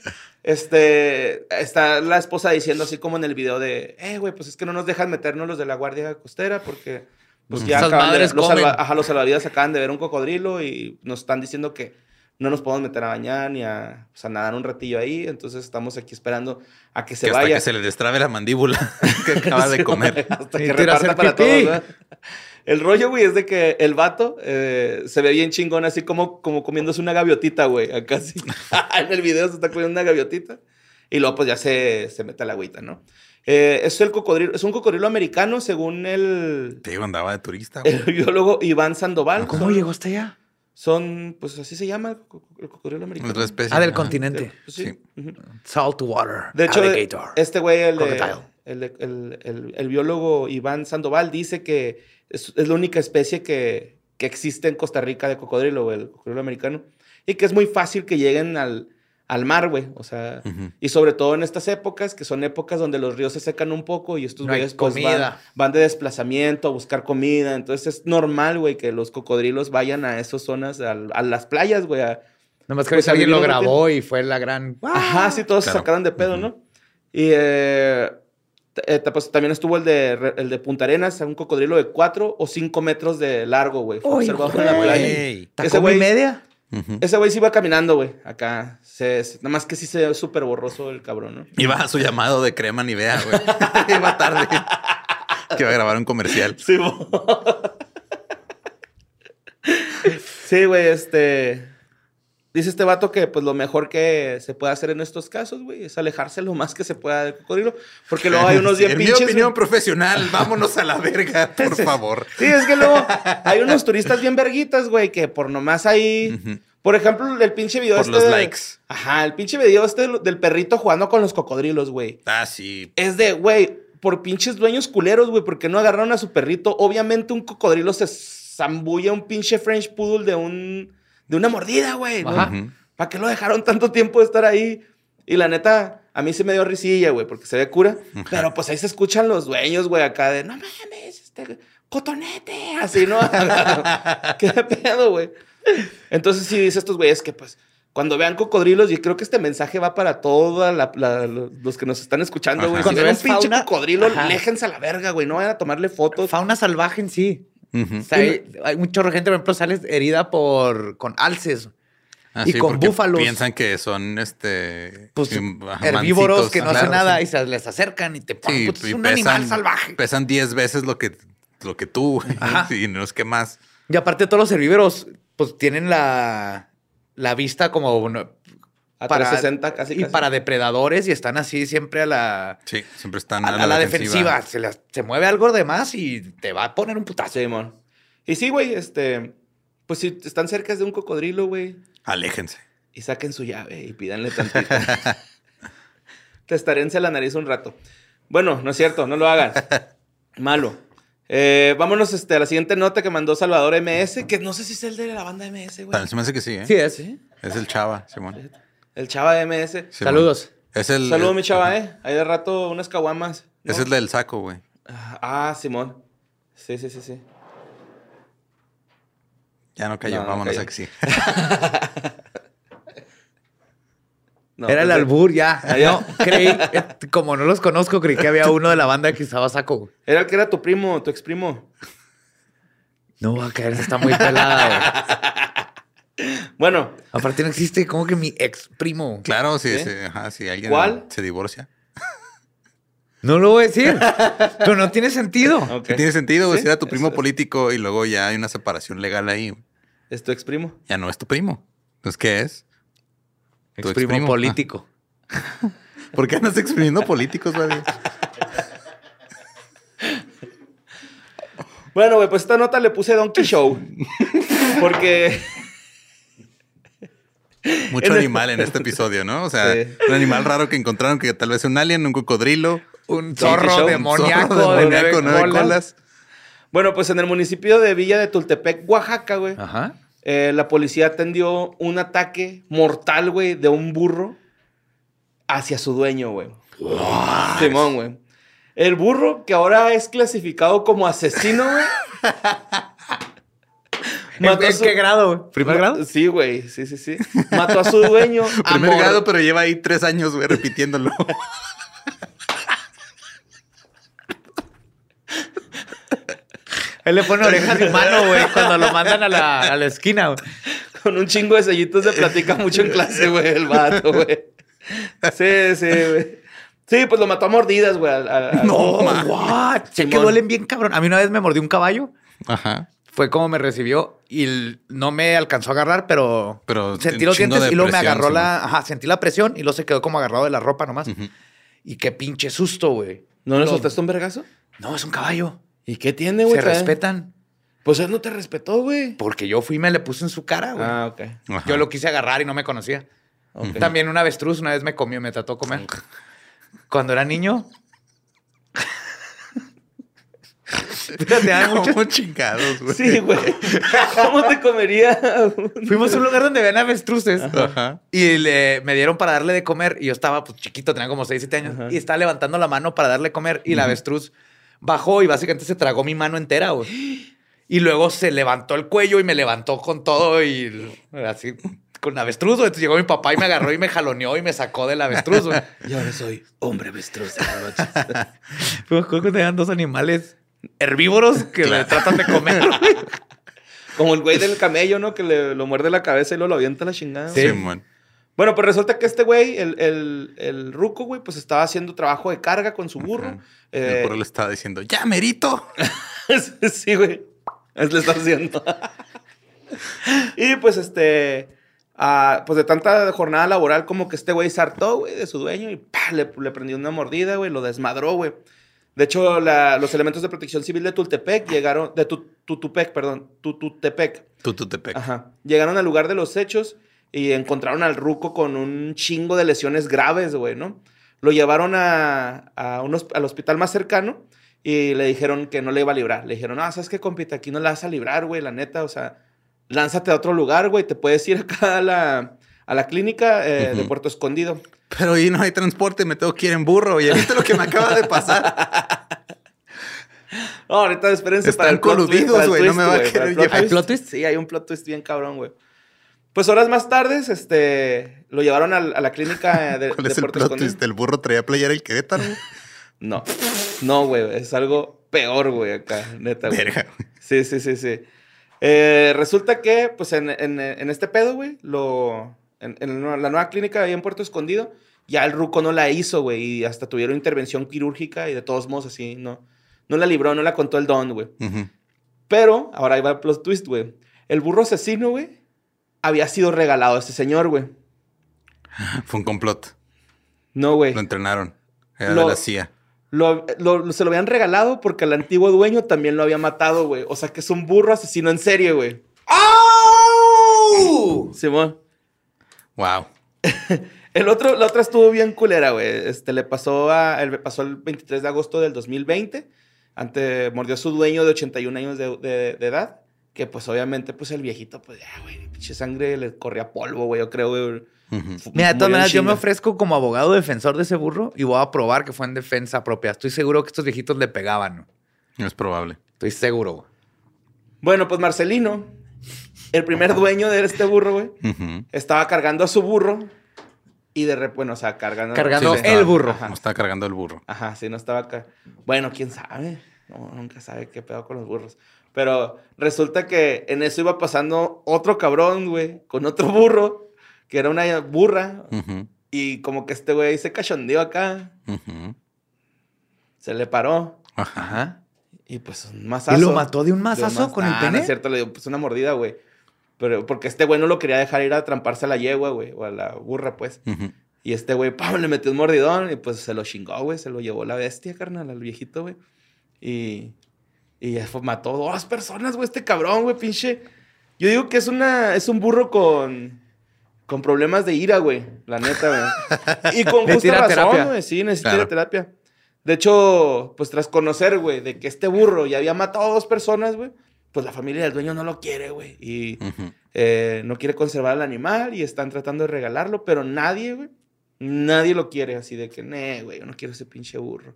Este, está la esposa diciendo así como en el video de, eh, güey, pues es que no nos dejan meternos los de la guardia costera porque, pues ya acaban de, madres los, salva- ajá, los salvavidas acaban de ver un cocodrilo y nos están diciendo que no nos podemos meter a bañar ni a, pues, a nadar un ratillo ahí, entonces estamos aquí esperando a que se que hasta vaya. que se le destrabe la mandíbula [LAUGHS] que acaba de [LAUGHS] comer. Hasta que reparta para todos. El rollo, güey, es de que el vato eh, se ve bien chingón, así como, como comiéndose una gaviotita, güey. Acá sí. [LAUGHS] en el video se está comiendo una gaviotita. Y luego, pues ya se, se mete a la agüita, ¿no? Eh, es, el cocodrilo, es un cocodrilo americano, según el, Te digo, andaba de turista, güey. el biólogo Iván Sandoval. ¿Cómo son, llegó hasta allá? Son, pues así se llama el, co- el cocodrilo americano. Otra especie. Ah, del continente. Pues, sí. Sí. Saltwater. De hecho, alligator. este güey, el, de- Crocodile. el, de- el- el- el biólogo Iván Sandoval, dice que es, es la única especie que, que existe en Costa Rica de cocodrilo, güey, el cocodrilo americano. Y que es muy fácil que lleguen al, al mar, güey. O sea, y sobre todo en estas épocas, que son épocas donde los ríos se secan un poco y estos No güeyes pues, van, van de desplazamiento a buscar comida. Entonces es normal, güey, que los cocodrilos vayan a esas zonas, al- a, las playas, güey, a, Nomás que pues, alguien lo grabó y fue la gran. Ajá, sí, todos se sacaron de pedo. ¿no? Y eh, eh, pues, también estuvo el de, el de Punta Arenas, un cocodrilo de 4 o 5 metros de largo, güey. Fue Uy, observado en la playa. Ey. Ese ¿Tacoma y güey- media? Ese güey sí iba caminando, güey, acá. Se, se- nada más que sí se ve súper borroso el cabrón, ¿no? Iba a su llamado de crema Nivea, güey. [LAUGHS] Iba tarde. Que iba a grabar un comercial. Sí, [LAUGHS] güey, este... Dice este vato que pues lo mejor que se puede hacer en estos casos, güey, es alejarse lo más que se pueda del cocodrilo. Porque luego hay unos [LAUGHS] bien En pinches... mi opinión güey. profesional, vámonos a la verga, [LAUGHS] por favor. Sí, es que luego [LAUGHS] hay unos turistas bien verguitas, güey, que por nomás ahí. Por ejemplo, el pinche video Por este. los de- likes. Ajá, el pinche video este del- del perrito jugando con los cocodrilos, güey. Ah, sí. Es de, güey, por pinches dueños culeros, güey, porque no agarraron a su perrito. Obviamente un cocodrilo se zambulla un pinche French Poodle de un. De una mordida, güey. ¿no? ¿Para qué lo dejaron tanto tiempo de estar ahí? Y la neta, a mí se me dio risilla, güey, porque se ve cura. Pero pues ahí se escuchan los dueños, güey, acá de, no mames, este, cotonete, así, ¿no? [LAUGHS] ¿Qué pedo, güey? Entonces sí dice estos güeyes que pues cuando vean cocodrilos, y creo que este mensaje va para todos los que nos están escuchando, güey. Si Cuando ven un pinche fauna- cocodrilo, aléjense a la verga, güey. No vayan a tomarle fotos. Fauna salvaje en sí. Ujú. O sea, hay, hay un chorro de gente, por ejemplo, sale herida por con alces. Ah, y con búfalos. Piensan que son este Pues herbívoros que no Claro, hacen nada sí. y se les acercan y te ponen. Sí, puta, es un pesan- animal salvaje. Pesan 10 veces lo que, lo que tú. [LAUGHS] Ajá. Y no es que más. Y aparte, todos los herbívoros, pues tienen la, la vista como A para 360 casi, y casi. para depredadores y están así siempre a la, Sí, siempre están a, a, a la defensiva. Se, se mueve algo de más y te va a poner un putazo. Simón. Y sí, güey, este. Pues si están cerca de un cocodrilo, güey. Aléjense. y saquen su llave y pídanle tantito. [LAUGHS] Testarense la nariz un rato. Bueno, no es cierto, no lo hagan. Malo. Eh, vámonos este, a la siguiente nota que mandó Salvador MS, que no sé si es el de la banda MS, güey. Se me hace que sí, ¿eh? Sí, es. Es el chava, Simón. El chava de MS. Saludos. Es el. Saludos, el- mi chava, eh. Ahí de rato unas caguamas. ¿no? Es el del saco, güey. Ah, Simón. Sí, sí, sí, sí. Ya no cayó, No, no vámonos cayó. a que sí. [LAUGHS] No, Era el pues, albur, ya. [LAUGHS] Ah. No, creí, eh, como no los conozco, creí que había uno de la banda que usaba saco. güey. Era el que era tu primo, tu ex primo. No va a caer, está muy pelada. [LAUGHS] Bueno, Aparte no existe como que mi ex primo. Claro, sí, ¿Sí? ajá, si alguien ¿Cuál? se divorcia. No lo voy a decir, pero no tiene sentido. Tiene sentido, güey. Sí, Si era tu primo eso- político y luego ya hay una separación legal ahí. Es tu ex primo. ya no es tu primo. Entonces, ¿qué es? Ex Tu primo político. [LAUGHS] ¿Por qué andas exprimiendo políticos, güey? Bueno, güey, pues esta nota le puse Donkey Show. Porque. Mucho En el- animal en este [LAUGHS] episodio, ¿no? O sea, Sí. un animal raro que encontraron que tal vez un alien, un cocodrilo, Un zorro Un demoníaco zorro de demoníaco, nueve nueve colas. colas. Bueno, pues en el municipio de Villa de Tultepec, Oaxaca, güey. Ajá. eh, la policía atendió un ataque mortal, güey, de un burro hacia su dueño, güey. Simón, güey. El burro, que ahora es clasificado como asesino, güey. [LAUGHS] ¿En, mató en su- qué grado? güey? ¿Primer grado? Sí, güey, sí, sí, sí. [LAUGHS] Mató a su dueño. [LAUGHS] Primer grado, pero lleva ahí tres años, güey, repitiéndolo. [LAUGHS] Él le pone orejas de humano, güey, cuando lo mandan a la, a la esquina, güey. Con un chingo de sellitos de platica mucho en clase, güey, el vato, güey. Sí, sí, güey. Sí, pues lo mató a mordidas, güey. al- al- al- No, what? Sé que duelen bien, cabrón. A mí una vez me mordió un caballo. Ajá. Fue como me recibió y no me alcanzó a agarrar, pero, Pero sentí los dientes y luego me agarró sí, la... Ajá, sentí la presión y luego se quedó como agarrado de la ropa nomás. Y qué pinche susto, güey. ¿No le soltaste un vergazo? No, es un caballo. ¿Y qué tiene, güey? Se Trae- respetan. Pues él no te respetó, güey. Porque yo fui y me le puse en su cara, güey. Ah, ok. Ajá. Yo lo quise agarrar y no me conocía. Ok. También un avestruz una vez me comió, me trató de comer. Cuando era niño. [LAUGHS] Hay muchas- Como chingados, güey. Sí, güey. ¿Cómo te comería? Fuimos a un lugar donde ven avestruces Ajá. y le, me dieron para darle de comer y yo estaba pues, chiquito, tenía como 6, 7 años Ajá. y estaba levantando la mano para darle comer y la avestruz bajó y básicamente se tragó mi mano entera, güey. Y luego se levantó el cuello y me levantó con todo y así con avestruz. Entonces llegó mi papá y me agarró y me jaloneó y me sacó del avestruz, güey. [LAUGHS] Y ahora soy hombre avestruz. [LAUGHS] Fue que tenían dos animales herbívoros que le tratan de comer. [LAUGHS] Como el güey del camello, ¿no? Que le, lo muerde la cabeza y luego lo avienta la chingada. Sí. Simón. Bueno, pues resulta que este güey, el, el, el ruco, güey, pues estaba haciendo trabajo de carga con su burro. Ujú. Eh, El burro le estaba diciendo, ya, merito. [LAUGHS] sí, güey. Es le está haciendo. y pues este. ah, pues de tanta jornada laboral, como que este güey se hartó, güey, de su dueño y ¡pah! le, le prendió una mordida, güey, lo desmadró, güey. De hecho, la- los elementos de protección civil de Tultepec llegaron. De Tu- Tutupec, perdón. Tututepec. Tú, tú te pegas. Ajá. Llegaron al lugar de los hechos y encontraron al ruco con un chingo de lesiones graves, güey, ¿no? Lo llevaron a, a al hospital más cercano y le dijeron que no le iba a librar. Le dijeron, no, ¿sabes qué, compita? Aquí no la vas a librar, güey, la neta. O sea, lánzate a otro lugar, güey. Te puedes ir acá a la, a la clínica eh, de. Puerto Escondido. Pero ahí no hay transporte, me tengo que ir en burro. ¿Ya viste lo que me acaba de pasar? [LAUGHS] No, ahorita espérense Están para el coludidos, güey, no me va a querer llevar. ¿Hay plot twist? Sí, hay un plot twist bien cabrón, güey. Pues horas más tarde, este, lo llevaron a, la clínica de, ¿Cuál de es el Puerto plot Escondido. twist? ¿El burro traía playera el Querétaro? No, no, güey, es algo peor, güey, acá, neta, güey. Verga, güey. Sí, sí, sí, sí. Eh, resulta que, pues, en, en- en este pedo, güey, lo... En, en la nueva clínica ahí en Puerto Escondido, ya el ruco no la hizo, güey, y hasta tuvieron intervención quirúrgica y de todos modos así, no, no la libró, no la contó el don, güey. Pero, ahora ahí va el plot twist, güey. El burro asesino, güey, había sido regalado a este señor, güey. [LAUGHS] Fue un complot. No, güey. Lo entrenaron. Era Lo- de la CIA. Lo, lo- se lo habían regalado porque el antiguo dueño también lo había matado, güey. O sea que es un burro asesino en serie, güey. Simón. Wow. [LAUGHS] El otro, la otra estuvo bien culera, güey. Este, le pasó a, el, pasó el 23 de agosto del 2020. Ante, mordió a su dueño de 81 años de, de- de edad. Que pues obviamente, pues el viejito, pues ya, güey, pinche sangre le corría polvo, güey, yo creo, güey. Mira, de todas maneras, yo me ofrezco como abogado defensor de ese burro y voy a probar que fue en defensa propia. Estoy seguro que estos viejitos le pegaban. ¿no? Es probable. Estoy seguro. güey. Bueno, pues Marcelino, el primer dueño de este burro, güey, estaba cargando a su burro Y de repente, bueno, o sea, cargando. Cargando Sí, el estaba- burro. No estaba cargando el burro. Ajá, sí, no estaba acá. Bueno, quién sabe. No, nunca sabe qué pedo con los burros. Pero resulta que en eso iba pasando otro cabrón, güey, con otro burro, que era una burra. Y como que este güey se cachondeó acá, ujú. se le paró. Ajá. Y pues un mazazo. ¿Y lo mató de un De un mazazo maz- con el Ah, pene? No es cierto, le dio pues una mordida, güey. Pero porque este güey no lo quería dejar ir a tramparse a la yegua, güey, o a la burra, pues. Y este güey, ¡pam! le metió un mordidón y pues se lo chingó, güey. Se lo llevó la bestia, carnal, al viejito, güey. Y, y ya fue- mató dos personas, güey, este cabrón, güey, pinche. Yo digo que es una, es un burro con, con problemas de ira, güey, la neta, güey. [LAUGHS] Y con Necesita justa razón, güey, sí, necesita Claro. terapia. De hecho, pues tras conocer, güey, de que este burro ya había matado a dos personas, güey, pues la familia del dueño no lo quiere, güey. Y eh, no quiere conservar al animal y están tratando de regalarlo, pero nadie, güey, nadie lo quiere. Así de que, nee, güey, yo no quiero ese pinche burro.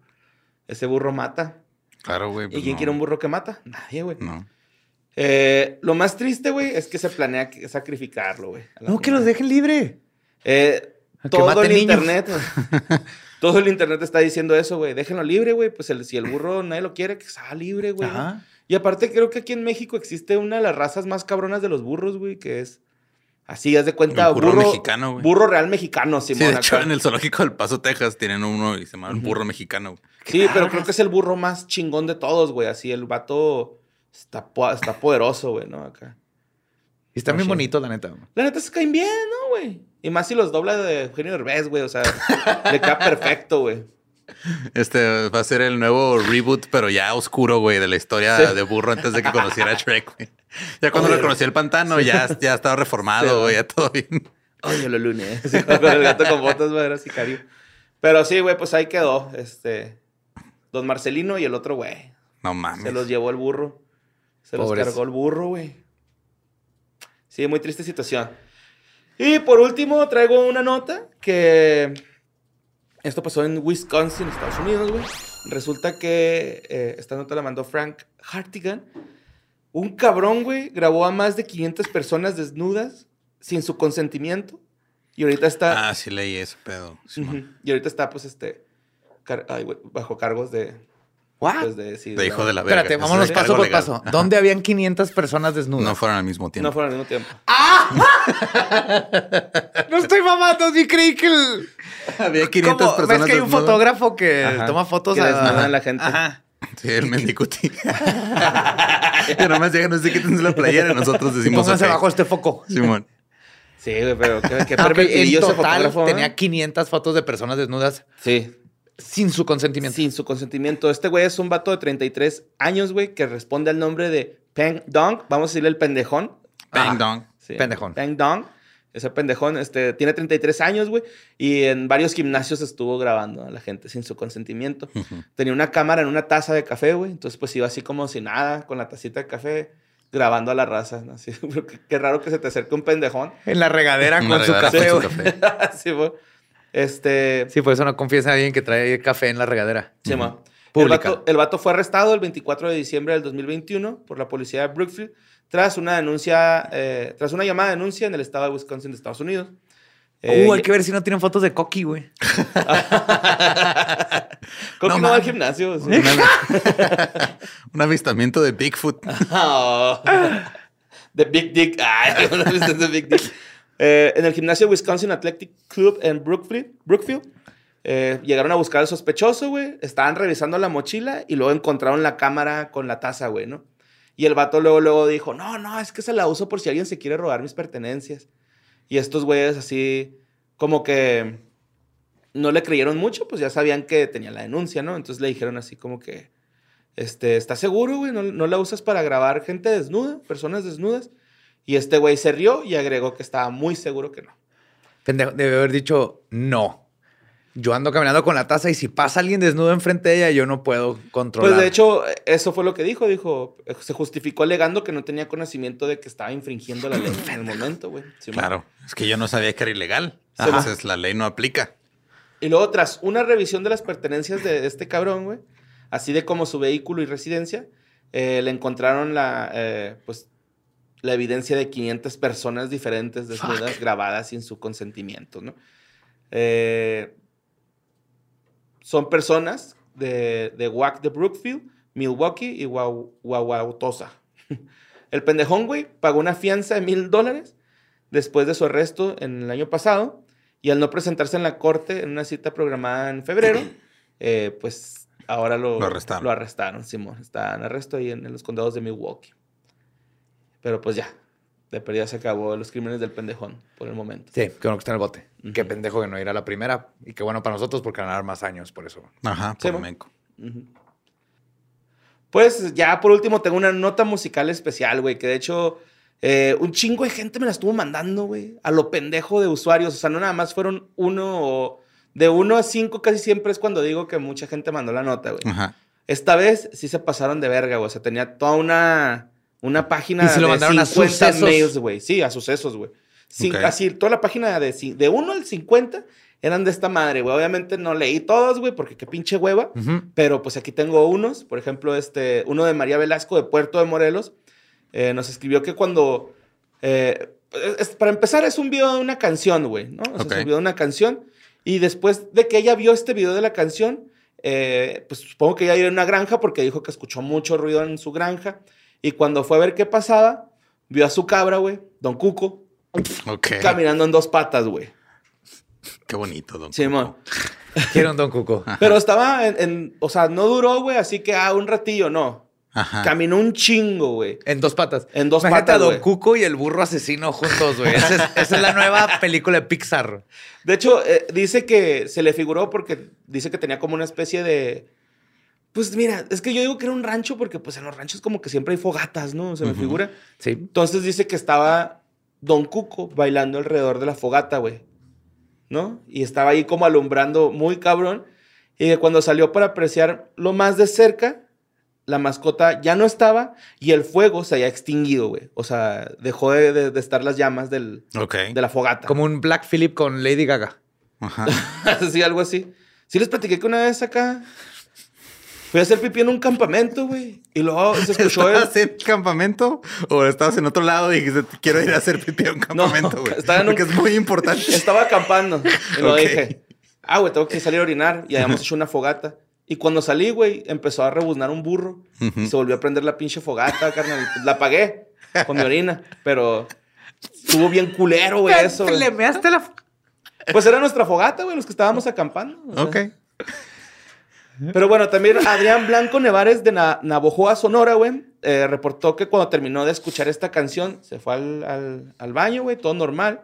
Ese burro mata. Claro, güey. ¿Y pues quién no. quiere un burro que mata? Nadie, güey. No. Eh, lo más triste, güey, es que se planea sacrificarlo, güey. No, que los dejen libre. Eh, todo el niños. internet, [LAUGHS] todo el internet está diciendo eso, güey. Déjenlo libre, güey. Pues el- si el burro nadie lo quiere, que sea libre, güey. ¿no? Y aparte creo que aquí en México existe una de las razas más cabronas de los burros, güey, que es así, haz de cuenta, El burro mexicano, güey. Burro real mexicano, Sí, Simón. de hecho, en el zoológico del Paso, Texas, tienen uno y se llama el burro mexicano. güey. Sí, pero creo que es el burro más chingón de todos, güey. Así, el vato está, po- está poderoso, güey, ¿no? Acá. Y están No, bien sí. bonitos, la neta. La neta se caen bien, ¿no, güey? Y más si los dobla de Eugenio Derbez, güey. O sea, le queda perfecto, güey. Este va a ser el nuevo reboot, pero ya oscuro, güey, de la historia Sí. de burro antes de que conociera a Shrek, güey. Ya cuando Oye. lo conocí el pantano, ya, ya estaba Sí, reformado, güey, ya todo bien. Oye, lo lunes. Sí, con el gato con botas, güey, era sicario. Pero sí, güey, pues ahí quedó. Este. Don Marcelino y el otro, güey. No mames. Se los llevó el burro. Se Pobres. los cargó el burro, güey. Sí, muy triste situación. Y por último, traigo una nota que. Esto pasó en Wisconsin, Estados Unidos, güey. Resulta que eh, esta nota la mandó Frank Hartigan. Un cabrón, güey, grabó a más de 500 personas desnudas sin su consentimiento. Y ahorita está. Ah, sí leí ese pedo. Y ahorita está, pues, este. car- ay, güey, bajo cargos de. ¿What? de, sí, De hijo de la verga. Espérate, vámonos paso por legal. paso. ¿Dónde habían 500 personas desnudas? No fueron al mismo tiempo. No fueron al mismo tiempo. [LAUGHS] No estoy mamando, sí creí que el... Había 500 ¿Cómo? personas. ¿Ves que hay un desnudas? fotógrafo que Ajá. toma fotos a... a la gente. Ajá. Sí, el Mendicuti. [LAUGHS] que nomás llegan, no sé quítense la playera. Nosotros decimos. pónganse ok. bajo este foco. Simón. Sí, güey, pero qué, qué Ah, ok, pervertidillo En total fotógrafo, tenía 500 fotos de personas desnudas Sí, sin su consentimiento. sin su consentimiento. Este güey es un vato de 33 años, güey, que responde al nombre de Peng Dong. Vamos a decirle el pendejón. Ajá. dong. Sí, Pendejón. Peng Dong. Ese pendejón este, tiene 33 años, güey, y en varios gimnasios estuvo grabando a la gente sin su consentimiento. Tenía una cámara en una taza de café, güey, entonces pues iba así como si nada, con la tacita de café, grabando a la raza. ¿no? Así, qué, [LAUGHS] qué raro que se te acerque un pendejón. En la regadera con su regadera café. con su güey. café. [LAUGHS] sí, güey. Este... Sí, por eso no confiesa a alguien que trae café en la regadera. Sí, ma. El vato, el vato fue arrestado el 24 de diciembre del 2021 por la policía de Brookfield tras una denuncia, eh, tras una llamada de denuncia en el estado de Wisconsin de Estados Unidos. Eh, Uh, hay que ver si no tienen fotos de Coqui, güey. [LAUGHS] Creo No va al gimnasio. sí. [LAUGHS] Un avistamiento de Bigfoot. [LAUGHS] Oh. The Big Dick. Ay, ¿no viste The Big Dick? Eh, en el gimnasio Wisconsin Athletic Club en Brookfield, Brookfield eh, llegaron a buscar al sospechoso, güey. Estaban revisando la mochila y luego encontraron la cámara con la taza, güey, ¿no? Y el vato luego, luego dijo, no, no, es que se la uso por si alguien se quiere robar mis pertenencias. Y estos güeyes así, como que no le creyeron mucho, pues ya sabían que tenía la denuncia, ¿no? Entonces le dijeron así como que, este, ¿estás seguro, güey? ¿No, no la usas para grabar gente desnuda, personas desnudas? Y este güey se rió y agregó que estaba muy seguro que no. Pendejo, debe haber dicho no. Yo ando caminando con la taza y si pasa alguien desnudo enfrente de ella, yo no puedo controlar. Pues de hecho, eso fue lo que dijo. Dijo, eh, se justificó alegando que no tenía conocimiento de que estaba infringiendo la ley en el momento, güey. Sí, Claro. Es que yo no sabía que era ilegal. Entonces la ley no aplica. Y luego, tras una revisión de las pertenencias de este cabrón, güey, así de como su vehículo y residencia, eh, le encontraron la, eh, pues, la evidencia de 500 personas diferentes desnudas grabadas sin su consentimiento, ¿no? Eh, son personas de, de WAC de Brookfield, Milwaukee y Wauwatosa. [LAUGHS] El pendejón, güey, pagó una fianza de mil dólares después de su arresto en el año pasado y al no presentarse en la corte en una cita programada en febrero, [CLEARS THROAT] eh, pues ahora lo, Lo arrestaron. Lo arrestaron, Simón. Está en arresto ahí en, en los condados de Milwaukee. Pero pues ya, de perdida se acabó los crímenes del pendejón por el momento. Sí, qué bueno que está en el bote. Qué pendejo que no ir a la primera. Y qué bueno para nosotros porque van a dar más años por eso. Ajá, Sí, por mo- menco. Ujú. Pues ya por último tengo una nota musical especial, güey, que de hecho eh, un chingo de gente me la estuvo mandando, güey, a lo pendejo de usuarios. O sea, no nada más fueron uno o de uno a cinco casi siempre es cuando digo que mucha gente mandó la nota, güey. Ajá. Esta vez sí se pasaron de verga, güey. O sea, tenía toda una, una página ¿Y se lo de mandaron a 50 sucesos? mails, güey. Sí, a sucesos, güey. Cin- Ok. Así, toda la página de, de 1 al 50 eran de esta madre, güey. Obviamente no leí todos, güey, porque qué pinche hueva. Pero pues aquí tengo unos. Por ejemplo, este, uno de María Velasco de Puerto de Morelos. eh, nos escribió que cuando... eh, es- para empezar, es un video de una canción, güey, ¿no? O sea, Ok. es un video de una canción. Y después de que ella vio este video de la canción, eh, pues supongo que ella iba a una granja porque dijo que escuchó mucho ruido en su granja. Y cuando fue a ver qué pasaba, vio a su cabra, güey, Don Cuco, Ok. caminando en dos patas, güey. Qué bonito, don. Simón. Quiero un Don Cuco. Pero estaba en, en- o sea, no duró, güey, así que, ah, un ratillo, no. Ajá. Caminó un chingo, güey. En dos patas. En dos Imagínate patas, a Don. Cuco y el burro asesino juntos, güey. Esa es, esa es la nueva película de Pixar. De hecho, eh, dice que se le figuró porque dice que tenía como una especie de... Pues mira, es que yo digo que era un rancho porque pues en los ranchos como que siempre hay fogatas, ¿no? Se me figura. Sí. Entonces dice que estaba Don Cuco bailando alrededor de la fogata, güey. ¿No? Y estaba ahí como alumbrando muy cabrón. Y que cuando salió para apreciar lo más de cerca, la mascota ya no estaba y el fuego se había extinguido, güey. O sea, dejó de, de- de estar las llamas del, de la fogata. Como un Black Phillip con Lady Gaga. Ajá. [LAUGHS] sí, algo así. Sí les platiqué que una vez acá fui a hacer pipí en un campamento, güey. Y luego se [LAUGHS] escuchó el... ¿Estabas en campamento o estabas en otro lado y dijiste, quiero ir a hacer pipí a un [LAUGHS] campamento, güey? estaba en un- Porque es muy importante. [LAUGHS] Estaba acampando. Y lo Ok. dije. Ah, güey, tengo que salir a orinar. Y habíamos hecho una fogata. Y cuando salí, güey, empezó a rebuznar un burro. Ujú. Y se volvió a prender la pinche fogata, carnal. La apagué con mi orina. Pero estuvo bien culero, güey, eso. güey. Le measte la... Pues era nuestra fogata, güey, los que estábamos acampando. o sea. Ok. Pero bueno, también Adrián Blanco Nevares de Na- Navojoa, Sonora, güey, eh, reportó que cuando terminó de escuchar esta canción, se fue al, al- al baño, güey, todo normal.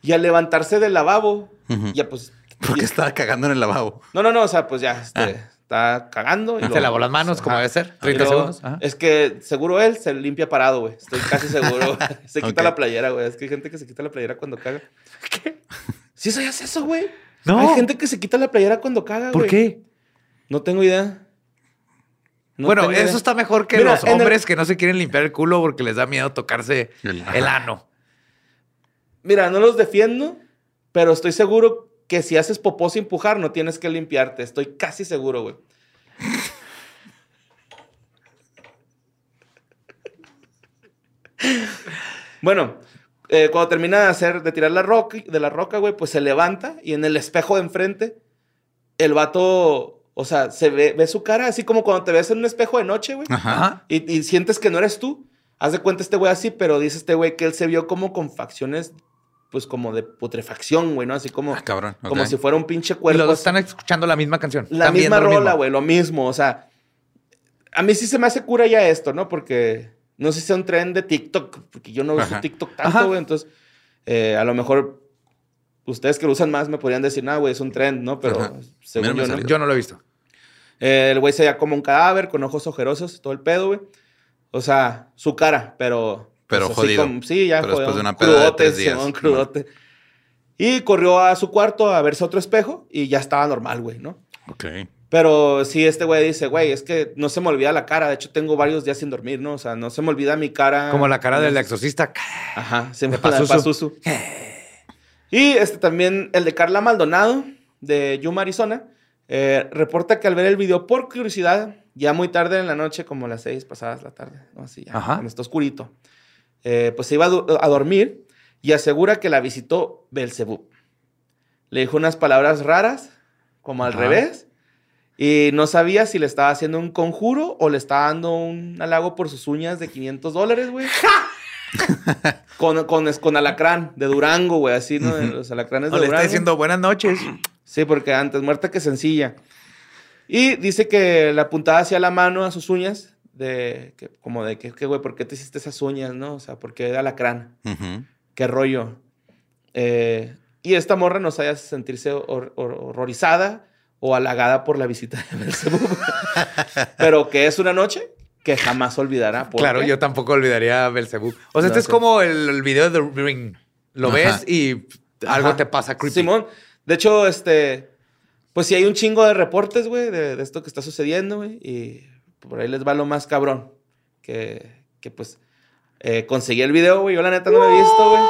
Y al levantarse del lavabo, Ujú. ya pues... Porque estaba cagando en el lavabo. No, no, no, o sea, pues ya, este, Ah. está cagando. y Se luego- lavó las manos, como debe ser. Y 30 luego, segundos. Ajá. Es que seguro él se limpia parado, güey. Estoy casi seguro. [LAUGHS] se quita la playera, güey. Es que hay gente que se quita la playera cuando caga. ¿Qué? ¿Sí sabías eso, güey? No. Hay gente que se quita la playera cuando caga, ¿Por güey. qué? No tengo idea. No bueno, tengo eso idea. está mejor que Mira, los el- hombres que no se quieren limpiar el culo porque les da miedo tocarse El- el ano. Mira, no los defiendo, pero estoy seguro que si haces popó sin empujar, no tienes que limpiarte. Estoy casi seguro, güey. bueno, eh, cuando termina de hacer, de tirar la roca, de la roca, güey, pues se levanta y en el espejo de enfrente, el vato, o sea, se ve, ve su cara así como cuando te ves en un espejo de noche, güey. Ajá. Y, y sientes que no eres tú. Haz de cuenta este güey así, pero dice este güey que él se vio como con facciones, pues como de putrefacción, güey, ¿no? Así como, Ah, cabrón. como si fuera un pinche Y cuerpo. los dos así. están escuchando la misma canción. La misma rola, güey, lo mismo. O sea, a mí sí se me hace cura ya esto, ¿no? Porque no sé si sea un tren de TikTok, porque yo no uso Ajá. TikTok tanto, güey. Entonces, eh, a lo mejor ustedes que lo usan más me podrían decir, nada, güey, es un trend, ¿no? Pero Ajá. según yo, ¿no? Yo no lo he visto. Eh, el güey se veía como un cadáver, con ojos ojerosos, todo el pedo, güey. O sea, su cara, pero... Pero así jodido. como- sí, ya Pero después jodido. de una peda de Crudote, tres días. Simón, crudote. Y corrió a su cuarto a verse otro espejo y ya estaba normal, güey, ¿no? Ok. Pero sí, este güey dice, güey, es que no se me olvida la cara. De hecho, tengo varios días sin dormir, ¿no? O sea, no se me olvida mi cara. Como la cara del exorcista. Ajá, se me [LAUGHS] Pazuzu. Pazuzu. [LAUGHS] Y este también, el de Carla Maldonado, de Yuma, Arizona, eh, reporta que al ver el video por curiosidad, ya muy tarde en la noche, como las seis pasadas la tarde, ¿no? Así ya, Ajá. cuando está oscurito, eh, pues se iba a, dormir y asegura que la visitó Belzebub. le dijo unas palabras raras, como al revés. Y no sabía si le estaba haciendo un conjuro o le estaba dando un halago por sus uñas de 500 dólares, güey. [LAUGHS] [LAUGHS] con, con, con alacrán de Durango, güey, así, ¿no? Los alacranes de O le Durango. está diciendo buenas noches. Sí, porque antes muerta que sencilla. Y dice que le apuntaba hacia la mano a sus uñas, de que, como de que, güey, ¿por qué te hiciste esas uñas, no? O sea, ¿por qué alacrán? ¿Qué rollo? Eh, y esta morra no sabía sentirse hor- hor- horrorizada o halagada por la visita de Belzebub. [LAUGHS] Pero que es una noche que jamás olvidará. ¿Por Claro, qué? yo tampoco olvidaría a Belzebub. O sea, este es como el, el video de The Ring. Lo Ajá. ves y algo Ajá. te pasa creepy. Simón, de hecho, este, pues sí hay un chingo de reportes, güey, de, de esto que está sucediendo, güey, y por ahí les va lo más cabrón, que, que pues eh, conseguí el video, güey, yo la neta no lo he visto, güey.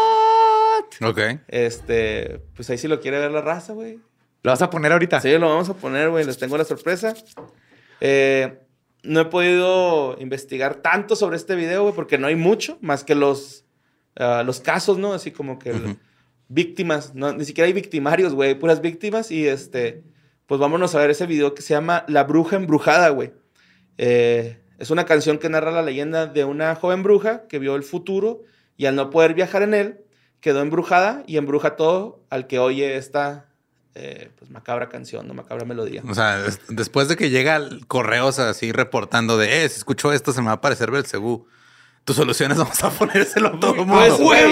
Ok. Este, pues ahí sí lo quiere ver la raza, güey. ¿Lo vas a poner ahorita? Sí, lo vamos a poner, güey, les tengo la sorpresa. Eh, no he podido investigar tanto sobre este video, güey, porque no hay mucho, más que los, ah, los casos, ¿no? Así como que víctimas, no, ni siquiera hay victimarios, güey, puras víctimas y este, pues vámonos a ver ese video que se llama La Bruja Embrujada, güey. Eh, es una canción que narra la leyenda de una joven bruja que vio el futuro y al no poder viajar en él, quedó embrujada y embruja todo al que oye esta eh, pues macabra canción, no macabra melodía. O sea, es- después de que llega el correos así reportando de, eh, si escucho esto se me va a aparecer Belcebú. Tu solución es vamos a ponérselo a todo el mundo. Pues, güey,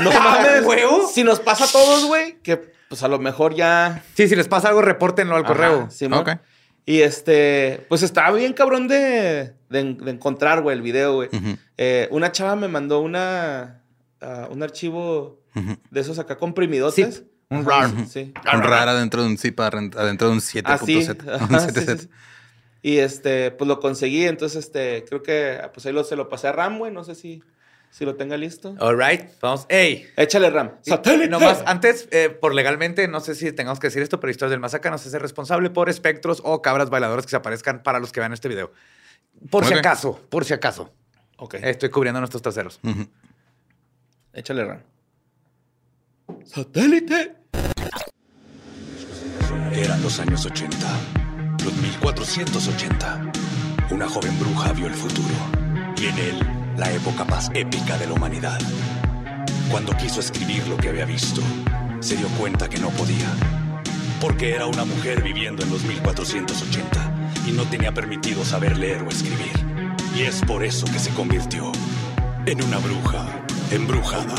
no [LAUGHS] mames, huevo. Si nos pasa a todos, güey, que pues a lo mejor ya Sí, si les pasa algo, repórtenlo al correo. Simón. Ok. Y este, pues estaba bien cabrón de, de, de encontrar, güey, el video, güey. Eh, una chava me mandó una, ah, un archivo de esos acá comprimidotes. Zip, un RAR. Sí. Un rara dentro de un zip adent- adentro de un 7.7. Así. un ajá, [LAUGHS] sí, 7.7. sí, sí. Y este, pues lo conseguí, entonces este, creo que pues ahí lo, se lo pasé a Ram, güey, no sé si, si lo tenga listo. All right. Vamos. ¡Ey! Échale Ram. ¡Satélite! Nomás, antes, eh, por legalmente, no sé si tengamos que decir esto, pero Historias del Masaca no se hace responsable por espectros o cabras bailadoras que se aparezcan para los que vean este video. Por si acaso, por si acaso. Ok, Estoy cubriendo nuestros traseros. Échale Ram. ¡Satélite! Eran los años 80, los 1480. Una joven bruja vio el futuro y en él la época más épica de la humanidad. Cuando quiso escribir lo que había visto, se dio cuenta que no podía, porque era una mujer viviendo en los 1480 y no tenía permitido saber leer o escribir. Y es por eso que se convirtió en una bruja embrujada.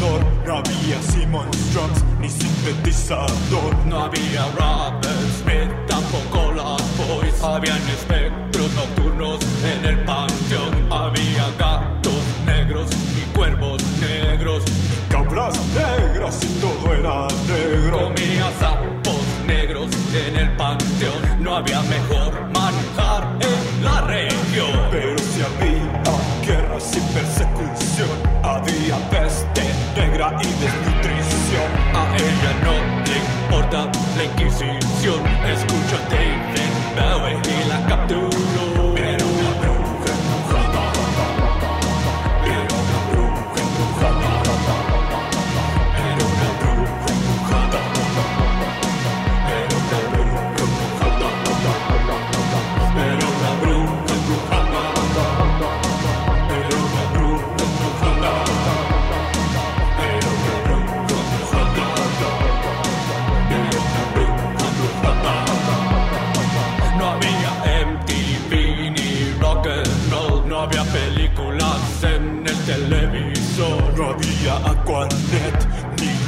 No había Simon Strums ni sintetizador. No había Robert tampoco las Boys. Habían espectros nocturnos en el panteón. Había gatos negros y cuervos negros. Cabras negras y todo era negro. Comía sapos negros en el panteón. No había mejor manjar adquisición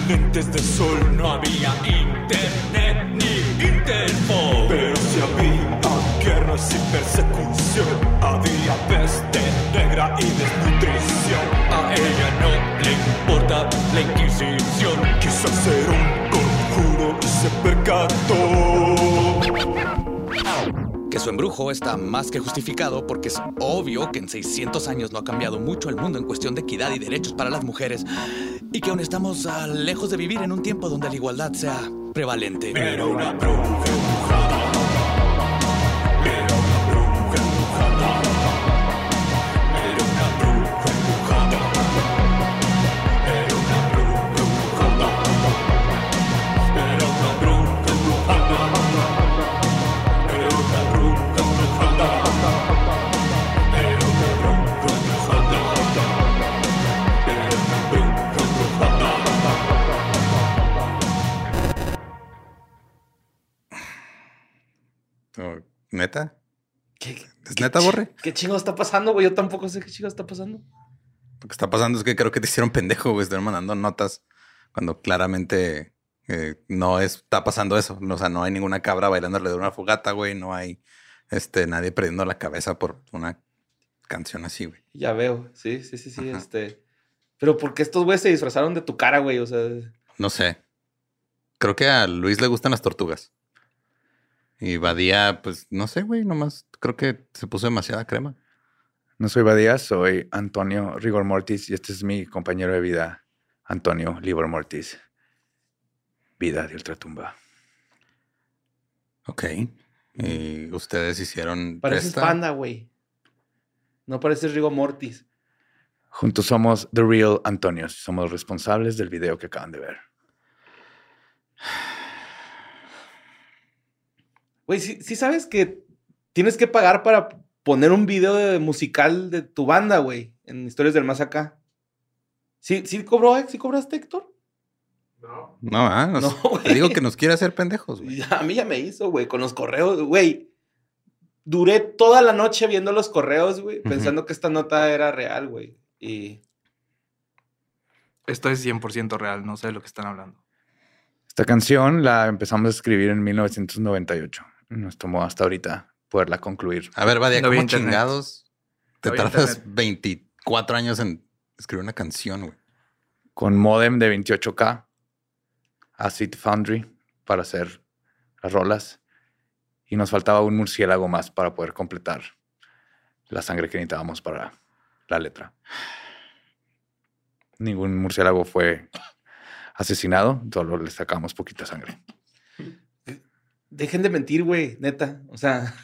lentes de sol, no había internet ni Interpol. Pero si había guerras y persecución, había peste negra y desnutrición. A ella no le importa la Inquisición, quiso hacer un conjuro y se percató que su embrujo está más que justificado porque es obvio que en 600 años no ha cambiado mucho el mundo en cuestión de equidad y derechos para las mujeres y que aún estamos lejos de vivir en un tiempo donde la igualdad sea prevalente. Era una bruja neta, chi- Borre? ¿Qué chingo está pasando, güey? Yo tampoco sé qué chingo está pasando. Lo que está pasando es que creo que te hicieron pendejo, güey. Están mandando notas cuando claramente eh, no está pasando eso. O sea, no hay ninguna cabra bailando alrededor de una fogata, güey. No hay este, nadie perdiendo la cabeza por una canción así, güey. Ya veo. Sí, sí, sí, sí. Ajá. Este. Pero ¿por qué estos güeyes se disfrazaron de tu cara, güey? O sea. No sé. Creo que a Luis le gustan las tortugas. Y Badía, pues no sé, güey. Nomás creo que se puso demasiada crema. No soy Badía, soy Antonio Rigor Mortis y este es mi compañero de vida, Antonio Libor Mortis. Vida de ultratumba. Ok. Y ustedes hicieron. Pareces esta? panda, güey. No pareces Rigo Mortis. Juntos somos The Real Antonios. Somos responsables del video que acaban de ver. Güey, sí, sí sabes que tienes que pagar para poner un video de musical de tu banda, güey, en Historias del Más Acá. ¿Sí, sí cobró, eh? ¿Sí cobraste, Héctor? No, ah, nos- No, te digo que nos quiere hacer pendejos, güey. Ya, [LAUGHS] a mí ya me hizo, güey, con los correos, güey. Duré toda la noche viendo los correos, güey, pensando que esta nota era real, güey. Y Esto es 100% real, no sé de lo que están hablando. Esta canción la empezamos a escribir en 1998. Nos tomó hasta ahorita poderla concluir. A ver, Badia, No ¿cómo chingados te No tardas internet. 24 años en escribir una canción, güey? Con modem de 28K, Acid Foundry para hacer las rolas. Y nos faltaba un murciélago más para poder completar la sangre que necesitábamos para la letra. Ningún murciélago fue asesinado, solo le sacamos poquita sangre. dejen de mentir, güey, neta. O sea,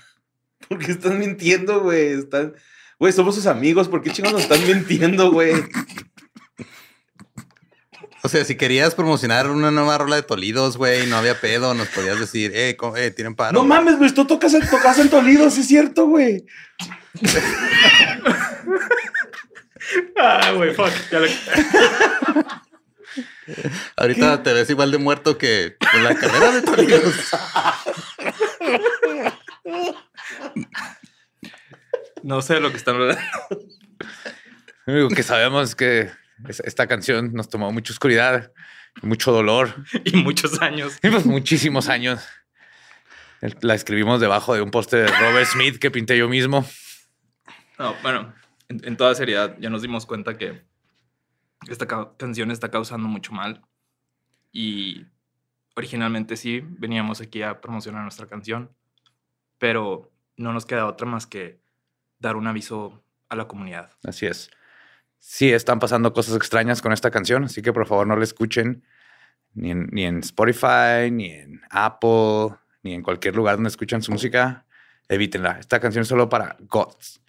[LAUGHS] ¿por qué están mintiendo, güey? Están... Güey, somos sus amigos, ¿por qué chicos nos están mintiendo, güey? O sea, si querías promocionar una nueva rola de Tolidos, güey, no había pedo, nos podías decir, eh, co- eh tienen paro. No mames, güey, tú tocas en, tocas en Toledo, sí es cierto, güey. Ah, güey, fuck. Ya lo- Ahorita te ves igual de muerto que en la carrera de Tolidos. [LAUGHS] No sé de lo que están hablando. Lo único que sabemos es que es- esta canción nos tomó mucha oscuridad, mucho dolor, Y muchos años. y pues muchísimos años. La escribimos debajo de un poste de Robert Smith que pinté yo mismo. No, bueno, en, en toda seriedad, ya nos dimos cuenta que esta ca- canción está causando mucho mal. Y originalmente sí, veníamos aquí a promocionar nuestra canción, pero no nos queda otra más que dar un aviso a la comunidad. Así es. Sí, están pasando cosas extrañas con esta canción, así que por favor no la escuchen ni en, ni en Spotify, ni en Apple, ni en cualquier lugar donde escuchan su música. Evítenla. Esta canción es solo para goths.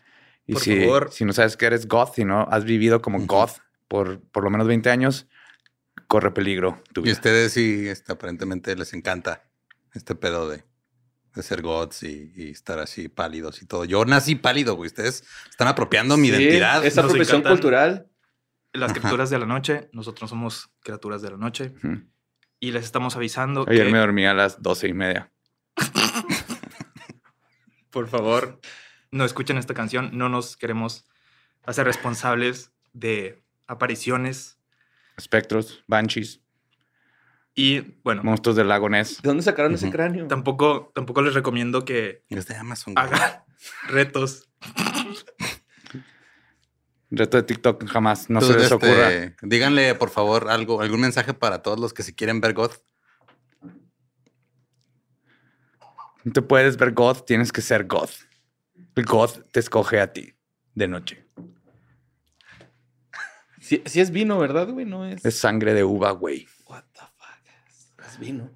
Y Por si, favor. si no sabes que eres goth y no has vivido como goth por por lo menos 20 años, corre peligro tu Y vida. ustedes sí, este, aparentemente les encanta este pedo de, de ser gods y, y estar así pálidos y todo. Yo nací pálido, güey. Ustedes están apropiando mi Sí, identidad. Esa profesión cultural. Las criaturas de la noche, nosotros somos criaturas de la noche y les estamos avisando Ayer que, me dormí a las 12 y media. [LAUGHS] por favor, no escuchen esta canción. No nos queremos hacer responsables de apariciones Espectros, banshees, y, bueno, monstruos del lago Ness. ¿De dónde sacaron ese cráneo? tampoco, tampoco les recomiendo que Es de Amazon. hagan retos. Reto de TikTok jamás, no Tú, se les este, ocurra. Díganle, por favor, algo, algún mensaje para todos los que si quieren ver God. No te puedes ver God, tienes que ser God. El God te escoge a ti de noche. Si, es vino, ¿verdad, güey? No es. Es sangre de uva, güey. What the fuck? Es, es vino.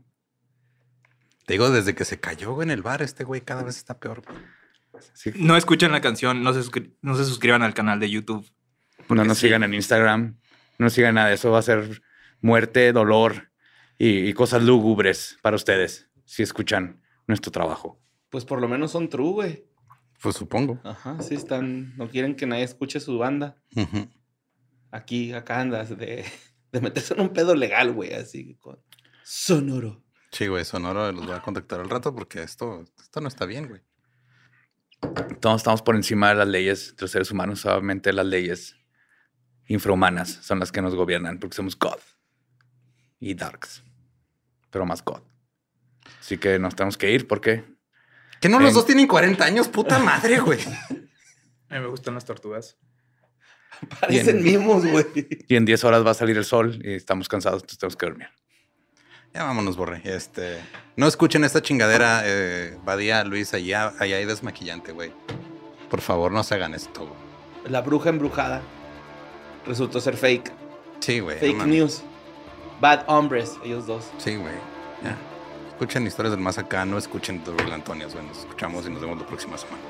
Te digo, desde que se cayó güey, en el bar, este güey cada vez está peor. Sí. No escuchen la canción, no se, no se suscriban al canal de YouTube. No nos sí. sigan en Instagram. No sigan nada. Eso va a ser muerte, dolor y, y cosas lúgubres para ustedes si escuchan nuestro trabajo. Pues por lo menos son true, güey. Pues supongo. Ajá, sí están. No quieren que nadie escuche su banda. Aquí, acá andas de, [LAUGHS] de meterse en un pedo legal, güey, así con sonoro. Sí, güey, Sonoro los voy a contactar al rato porque esto, esto no está bien, güey. Todos estamos por encima de las leyes de los seres humanos. Solamente las leyes infrahumanas son las que nos gobiernan porque somos God y Darks, pero más God. Así que nos tenemos que ir porque Que no los En- dos tienen 40 años, puta madre, güey. [LAUGHS] A mí me gustan las tortugas. Parecen mimos, güey. y en 10 horas va a salir el sol y estamos cansados, entonces tenemos que dormir. Ya vámonos, Borre. Este, no escuchen esta chingadera, eh, Badía, Luis, allá, allá hay desmaquillante, güey. Por favor, no se hagan esto. La bruja embrujada resultó ser fake. Sí, güey. Fake news. Bad hombres, ellos dos. Sí, güey. Ya. Escuchen historias del más acá, no escuchen Antonios, güey. Nos escuchamos y nos vemos la próxima semana.